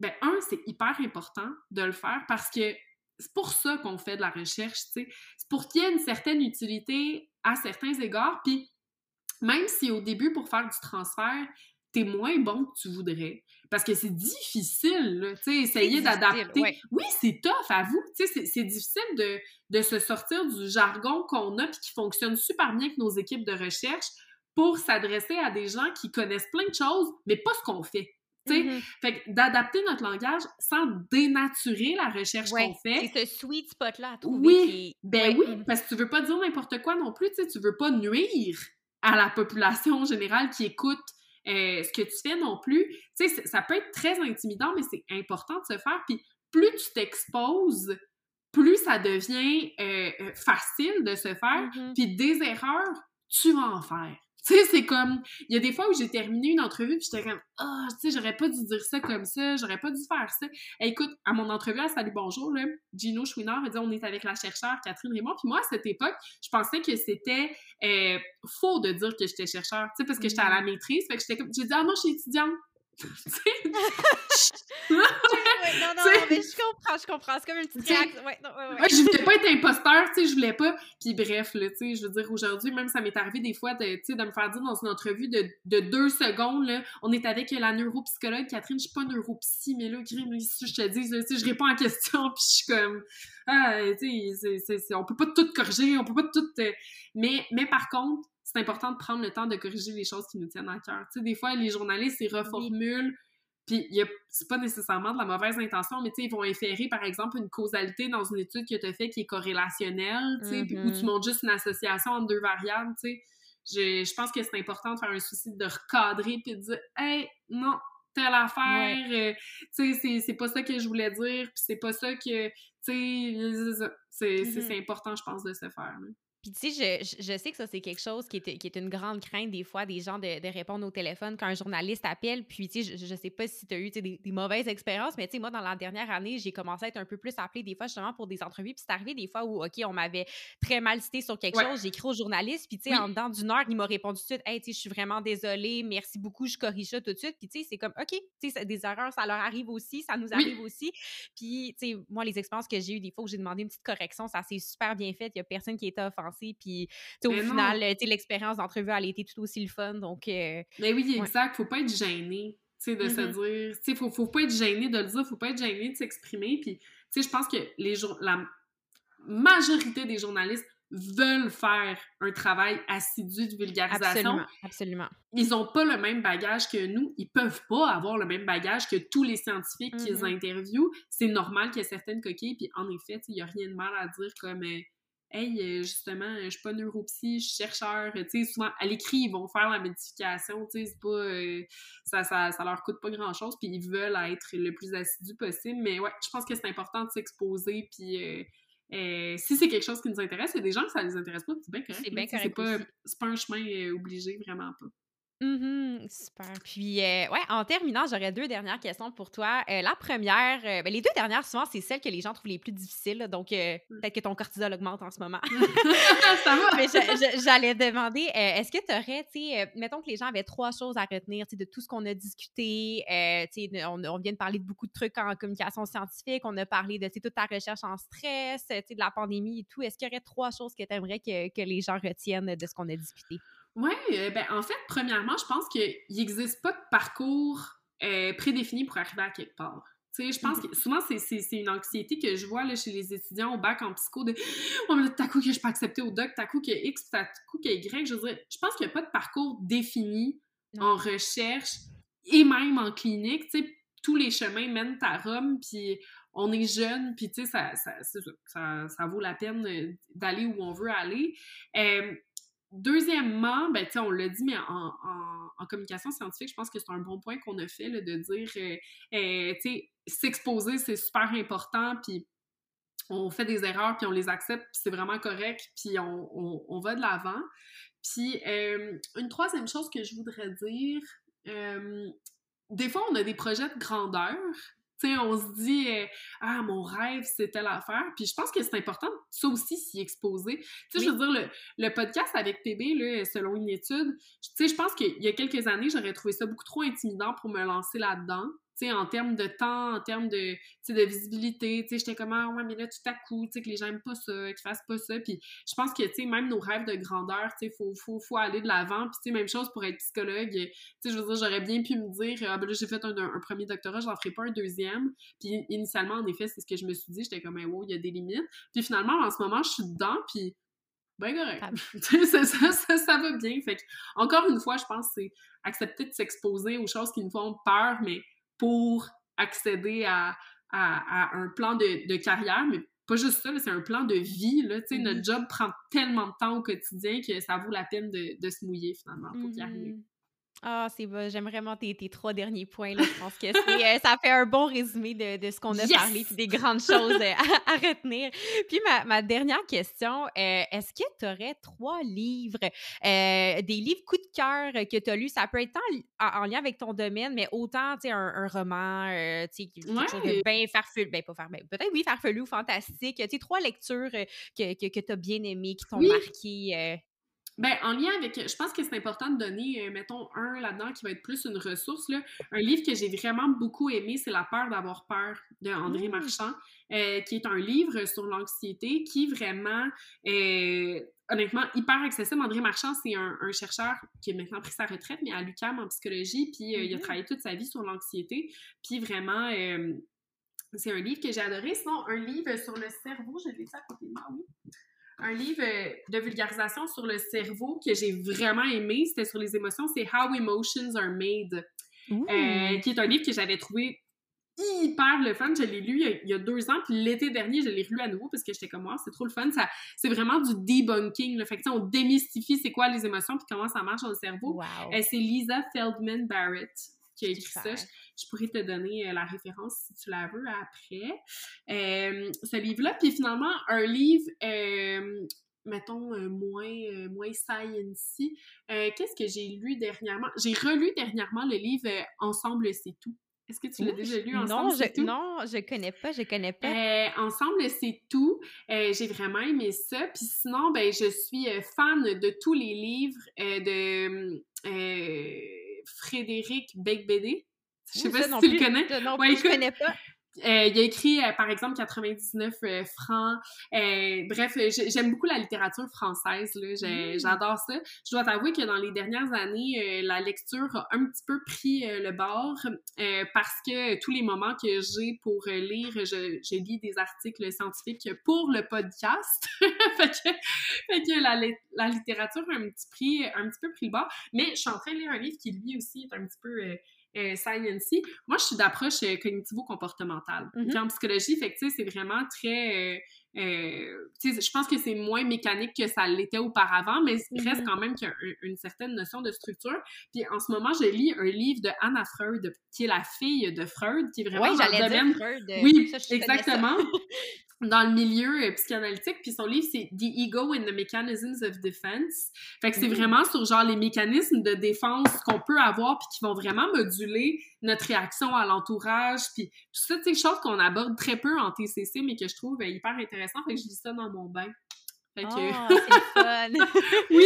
ben un, c'est hyper important de le faire parce que c'est pour ça qu'on fait de la recherche, tu sais. C'est pour qu'il y ait une certaine utilité à certains égards, puis même si au début, pour faire du transfert, t'es moins bon que tu voudrais, parce que c'est difficile, tu sais, essayer d'adapter. Oui, c'est tough, à vous, tu sais, c'est difficile de, de se sortir du jargon qu'on a puis qui fonctionne super bien avec nos équipes de recherche pour s'adresser à des gens qui connaissent plein de choses, mais pas ce qu'on fait. Mm-hmm. Fait d'adapter notre langage sans dénaturer la recherche qu'on fait. C'est ce sweet spot-là à trouver. Oui, ben oui, parce que tu veux pas dire n'importe quoi non plus, tu tu veux pas nuire à la population générale qui écoute euh, ce que tu fais non plus. Tu sais, ça peut être très intimidant, mais c'est important de se faire. Puis plus tu t'exposes, plus ça devient euh, euh, facile de se faire. Mm-hmm. Puis des erreurs, tu vas en faire. Tu sais, c'est comme, il y a des fois où j'ai terminé une entrevue puis j'étais comme, ah, tu sais, j'aurais pas dû dire ça comme ça, j'aurais pas dû faire ça. écoute, à mon entrevue à Salut Bonjour, là, Gino Chouinard m'a dit, on est avec la chercheure Catherine Raymond. Puis moi, à cette époque, je pensais que c'était euh, faux de dire que j'étais chercheur, tu sais, parce que j'étais à la mm. maîtrise. Fait que j'étais comme, j'ai dit, ah non, je suis étudiante non, non, mais je comprends, je comprends. C'est comme un petit Ouais, non, ouais, ouais. je voulais pas être imposteur, tu sais, je voulais pas. Puis bref, là, tu sais, je veux dire, aujourd'hui, même ça m'est arrivé des fois de, de me faire dire dans une entrevue de, de deux secondes, là, on est avec la neuropsychologue Catherine, je suis pas neuropsy, mais là, si je te dis, tu sais, je réponds en question, *laughs* puis je suis comme, ah, tu sais, on peut pas tout corriger, on peut pas tout. Euh, mais, mais par contre, c'est important de prendre le temps de corriger les choses qui nous tiennent à cœur. Tu sais, des fois, les journalistes, ils reformulent, Puis c'est pas nécessairement de la mauvaise intention, mais tu sais, ils vont inférer, par exemple, une causalité dans une étude que tu as fait qui est corrélationnelle, tu sais, où tu Mhm. montres juste une association entre deux variables, tu sais. Je, je pense que c'est important de faire un souci de recadrer puis de dire « Hey, non, telle affaire, euh, tu sais, c'est- pas ça que je voulais dire, puis c'est pas ça que... » Tu sais, c'est c'est important, je pense, de se faire. là. Puis tu sais, je, je- sais que ça, c'est quelque chose qui est, qui est une grande crainte des fois des gens de, de répondre au téléphone quand un journaliste appelle. Puis tu sais, je, je sais pas si tu as eu des, des mauvaises expériences, mais tu sais, moi, dans la dernière année, j'ai commencé à être un peu plus appelée des fois justement pour des entrevues. Puis c'est arrivé des fois où, OK, on m'avait très mal cité sur quelque Ouais. chose, j'ai écrit au journaliste, puis tu sais, Oui. en dedans d'une heure, il m'a répondu tout de suite, Hey, tu sais, je suis vraiment désolée, merci beaucoup, je corrige ça tout de suite. Puis tu sais, c'est comme, OK, tu sais, des erreurs, ça leur arrive aussi, ça nous Oui. arrive aussi. Puis, tu sais, moi, les expériences que j'ai eues, des fois où j'ai demandé une petite correction, ça s'est super bien fait. Il y a personne qui était offensé. Puis, tu sais, au Mais final, euh, l'expérience d'entrevue, elle a été tout aussi le fun. Donc, euh, Mais oui, Ouais. exact. Faut pas être gêné, tu sais, de se Mhm. dire... Tu sais, faut, faut pas être gêné de le dire, faut pas être gêné de s'exprimer. Puis, tu sais, je pense que les jour... la majorité des journalistes veulent faire un travail assidu de vulgarisation. absolument, absolument. Ils ont pas le même bagage que nous. Ils peuvent pas avoir le même bagage que tous les scientifiques qu'ils Mhm. interviewent. C'est normal qu'il y ait certaines coquilles. Puis, en effet, il y a rien de mal à dire comme... euh, Hey, euh, justement, je suis pas neuropsy, je suis chercheur. Tu sais, souvent, à l'écrit, ils vont faire la modification. Tu sais, c'est pas. euh, ça, ça, ça leur coûte pas grand chose, puis ils veulent être le plus assidu possible. Mais ouais, je pense que c'est important de s'exposer, puis. euh, euh, si c'est quelque chose qui nous intéresse, il y a des gens que ça les intéresse pas, c'est bien correct. C'est bien sais, C'est correct pas, pas un chemin euh, obligé, vraiment pas. Mhm, super. Puis, euh, ouais, en terminant, j'aurais deux dernières questions pour toi. Euh, la première, euh, ben, les deux dernières, souvent, c'est celles que les gens trouvent les plus difficiles. là. donc, euh, Mm. peut-être que ton cortisol augmente en ce moment. *laughs* ça va! Mais j'allais demander, euh, est-ce que tu aurais, tu sais, euh, mettons que les gens avaient trois choses à retenir, tu sais, de tout ce qu'on a discuté, euh, tu sais, on vient de parler de beaucoup de trucs en communication scientifique, on a parlé de, tu sais, toute ta recherche en stress, tu sais, de la pandémie et tout. Est-ce qu'il y aurait trois choses que tu aimerais que, que les gens retiennent de ce qu'on a discuté? Oui, ben en fait, premièrement, je pense qu'il n'existe pas de parcours euh, prédéfini pour arriver à quelque part. Tu sais, je pense que souvent, c'est- une anxiété que je vois là, chez les étudiants au bac en psycho de « Oh, mais à coup que je peux accepter au doc, à coup que X, à coup que Y. » Je veux dire, je pense qu'il n'y a pas de parcours défini Non. en recherche et même en clinique. Tu sais, tous les chemins mènent à Rome, puis on est jeune, puis tu sais, ça, ça, ça, ça vaut la peine euh, d'aller où on veut aller. Euh, Deuxièmement, ben, on l'a dit, mais en, communication scientifique, je pense que c'est un bon point qu'on a fait, de dire, euh, euh, s'exposer, c'est super important, puis on fait des erreurs, puis on les accepte, puis c'est vraiment correct, puis on, on, va de l'avant. Puis, euh, une troisième chose que je voudrais dire, des fois, on a des projets de grandeur, on se dit euh, ah mon rêve c'est telle affaire puis je pense que c'est important ça aussi s'y exposer. Tu sais Oui. je veux dire le, le podcast avec PB là selon une étude tu sais je pense qu'il y a quelques années j'aurais trouvé ça beaucoup trop intimidant pour me lancer là-dedans sais en termes de temps en termes de de visibilité tu sais j'étais comme ah ouais mais là tout à coup tu sais que les gens aiment pas ça qu'ils fassent pas ça puis je pense que tu sais même nos rêves de grandeur tu sais faut, faut faut aller de l'avant puis tu sais même chose pour être psychologue tu sais, je veux dire, j'aurais bien pu me dire, ah ben là, j'ai fait un, un premier doctorat, j'en ferai pas un deuxième. Puis initialement, en effet, c'est ce que je me suis dit. J'étais comme, hey, wow, il y a des limites. Puis finalement, en ce moment, je suis dedans, puis ben correct. *laughs* Ça, ça, ça, ça va bien. Fait que, encore une fois, je pense que c'est accepter de s'exposer aux choses qui nous font peur, mais pour accéder à, à, à un plan de, de carrière, mais pas juste ça, c'est un plan de vie. Là. Notre job prend tellement de temps au quotidien que ça vaut la peine de, de se mouiller finalement pour y arriver. Ah, c'est bon. J'aime vraiment tes, tes trois derniers points. Là. Je pense que euh, ça fait un bon résumé de, de ce qu'on a Yes! parlé, puis des grandes choses euh, à, à retenir. Puis ma, ma dernière question, euh, est-ce que tu aurais trois livres, des livres coup de cœur que tu as lus? Ça peut être en, en lien avec ton domaine, mais autant tu sais, un, un roman, tu sais, quelque chose de bien farfelu, ben pas farfelu, peut-être oui, farfelu ou fantastique. Tu sais, trois lectures que, que, que tu as bien aimées, qui t'ont Oui. marqué. Ben, en lien avec, je pense que c'est important de donner, euh, mettons, un là-dedans qui va être plus une ressource. Là. Un livre que j'ai vraiment beaucoup aimé, c'est La peur d'avoir peur de André Mmh. Marchand, euh, qui est un livre sur l'anxiété qui vraiment, euh, honnêtement, hyper accessible. André Marchand, c'est un, un chercheur qui a maintenant pris sa retraite, mais à l'UQAM en psychologie, puis il a Mhm. travaillé toute sa vie sur l'anxiété. Puis vraiment, c'est un livre que j'ai adoré. Sinon, un livre sur le cerveau, je l'ai ça à côté de moi, oui un livre euh, de vulgarisation sur le cerveau que j'ai vraiment aimé. C'était sur les émotions. C'est How Emotions Are Made. qui est un livre que j'avais trouvé hyper le fun. Je l'ai lu il y, a, deux ans, puis l'été dernier, je l'ai relu à nouveau parce que j'étais comme moi, c'est trop le fun. Ça, c'est vraiment du debunking. le Fait que, on démystifie c'est quoi les émotions puis comment ça marche dans le cerveau. Euh, c'est Lisa Feldman Barrett qui a écrit ça. Je, pourrais te donner euh, la référence si tu la veux après. Euh, ce livre-là, puis finalement, un livre mettons, moins, moins science Qu'est-ce que j'ai lu dernièrement? J'ai relu dernièrement le livre Ensemble, c'est tout est-ce que tu l'as déjà lu ensemble? Non, je, non, je connais pas, je connais pas. Euh, ensemble, c'est tout. Euh, j'ai vraiment aimé ça. Puis sinon, ben, je suis euh, fan de tous les livres de Frédéric Becbédé. Je sais pas si tu le connais. Non, ouais, je connais pas. Euh, il a écrit, euh, par exemple, 99 euh, francs. bref, j'aime beaucoup la littérature française. Mmh. J'adore ça. Je dois t'avouer que dans les dernières années, la lecture a un petit peu pris le bord parce que tous les moments que j'ai pour lire, je, lis des articles scientifiques pour le podcast. *laughs* fait que, fait que la, la, littérature a un petit, prix, un petit peu pris le bord. Mais je suis en train de lire un livre qui, lui aussi, est un petit peu euh, Moi, je suis d'approche euh, cognitivo-comportementale. Mm-hmm. En psychologie, fait c'est vraiment très... Euh, euh je pense que c'est moins mécanique que ça l'était auparavant, mais il reste mm-hmm. quand même qu'il y a une certaine notion de structure. Puis en ce moment, je lis un livre de Anna Freud, qui est la fille de Freud, qui est vraiment dans le domaine... Freud. Oui, exactement. *laughs* dans le milieu euh, psychanalytique, puis son livre, c'est The Ego and the Mechanisms of Defense. Fait que c'est mmh. vraiment sur genre les mécanismes de défense qu'on peut avoir puis qui vont vraiment moduler notre réaction à l'entourage, puis tout ça, c'est choses qu'on aborde très peu en TCC, mais que je trouve euh, hyper intéressant. Fait que je lis ça dans mon bain. Fait que... Oh, c'est fun! *laughs* oui!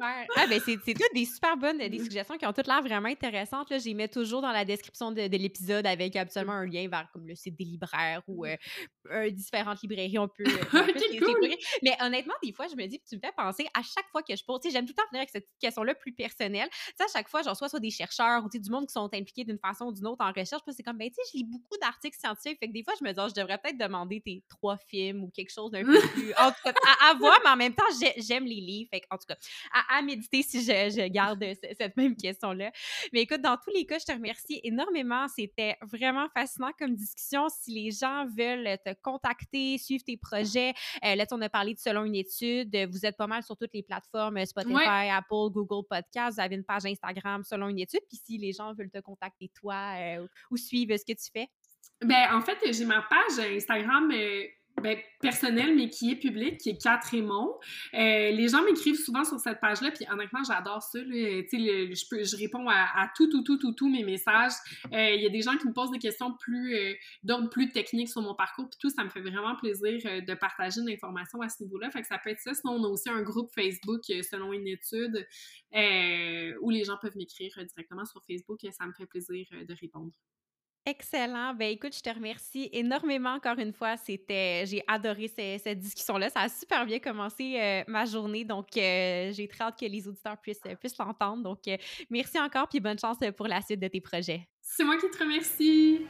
Ah, ben c'est toutes des super bonnes des suggestions qui ont toutes l'air vraiment intéressantes. Là. J'y mets toujours dans la description de, l'épisode avec absolument un lien vers comme le site des libraires ou euh, différentes librairies. On peut, *laughs* Mais honnêtement, des fois, je me dis, tu me fais penser à chaque fois que je pose, j'aime tout le temps venir avec cette question-là plus personnelle. Tu à chaque fois, genre, soit, soit des chercheurs ou du monde qui sont impliqués d'une façon ou d'une autre en recherche, puis c'est comme, ben, tu sais, je lis beaucoup d'articles scientifiques. Fait que des fois, je me dis, oh, je devrais peut-être demander tes trois films ou quelque chose d'un peu *laughs* plus. En tout cas, à, voir, mais en même temps, j'aime les livres. Fait en tout cas, à, méditer si je, garde cette même question-là. Mais écoute, dans tous les cas, je te remercie énormément. C'était vraiment fascinant comme discussion. Si les gens veulent te contacter, suivre tes projets, euh, là, on a parlé de selon une étude. Vous êtes pas mal sur toutes les plateformes Spotify, Apple, Google Podcast. Vous avez une page Instagram selon une étude. Puis si les gens veulent te contacter, toi, euh, ou suivre ce que tu fais? Ben, en fait, j'ai ma page Instagram. Euh, ben, personnel, mais qui est public, qui est 4 Raymond. Euh, les gens m'écrivent souvent sur cette page-là, puis honnêtement, j'adore ça. je, peux, je réponds à, tout, tout, tout, tout, tout mes messages. Euh, il y a des gens qui me posent des questions plus euh, d'ordre plus technique sur mon parcours, puis tout, ça me fait vraiment plaisir de partager une information à ce niveau-là. Fait que ça peut être ça. Sinon, on a aussi un groupe Facebook selon une étude où les gens peuvent m'écrire directement sur Facebook et ça me fait plaisir de répondre. Excellent. Ben écoute, je te remercie énormément encore une fois. C'était, j'ai adoré cette discussion-là. Ça a super bien commencé euh, ma journée, donc euh, j'ai très hâte que les auditeurs puissent, puissent l'entendre. Donc, euh, merci encore, puis bonne chance pour la suite de tes projets. C'est moi qui te remercie.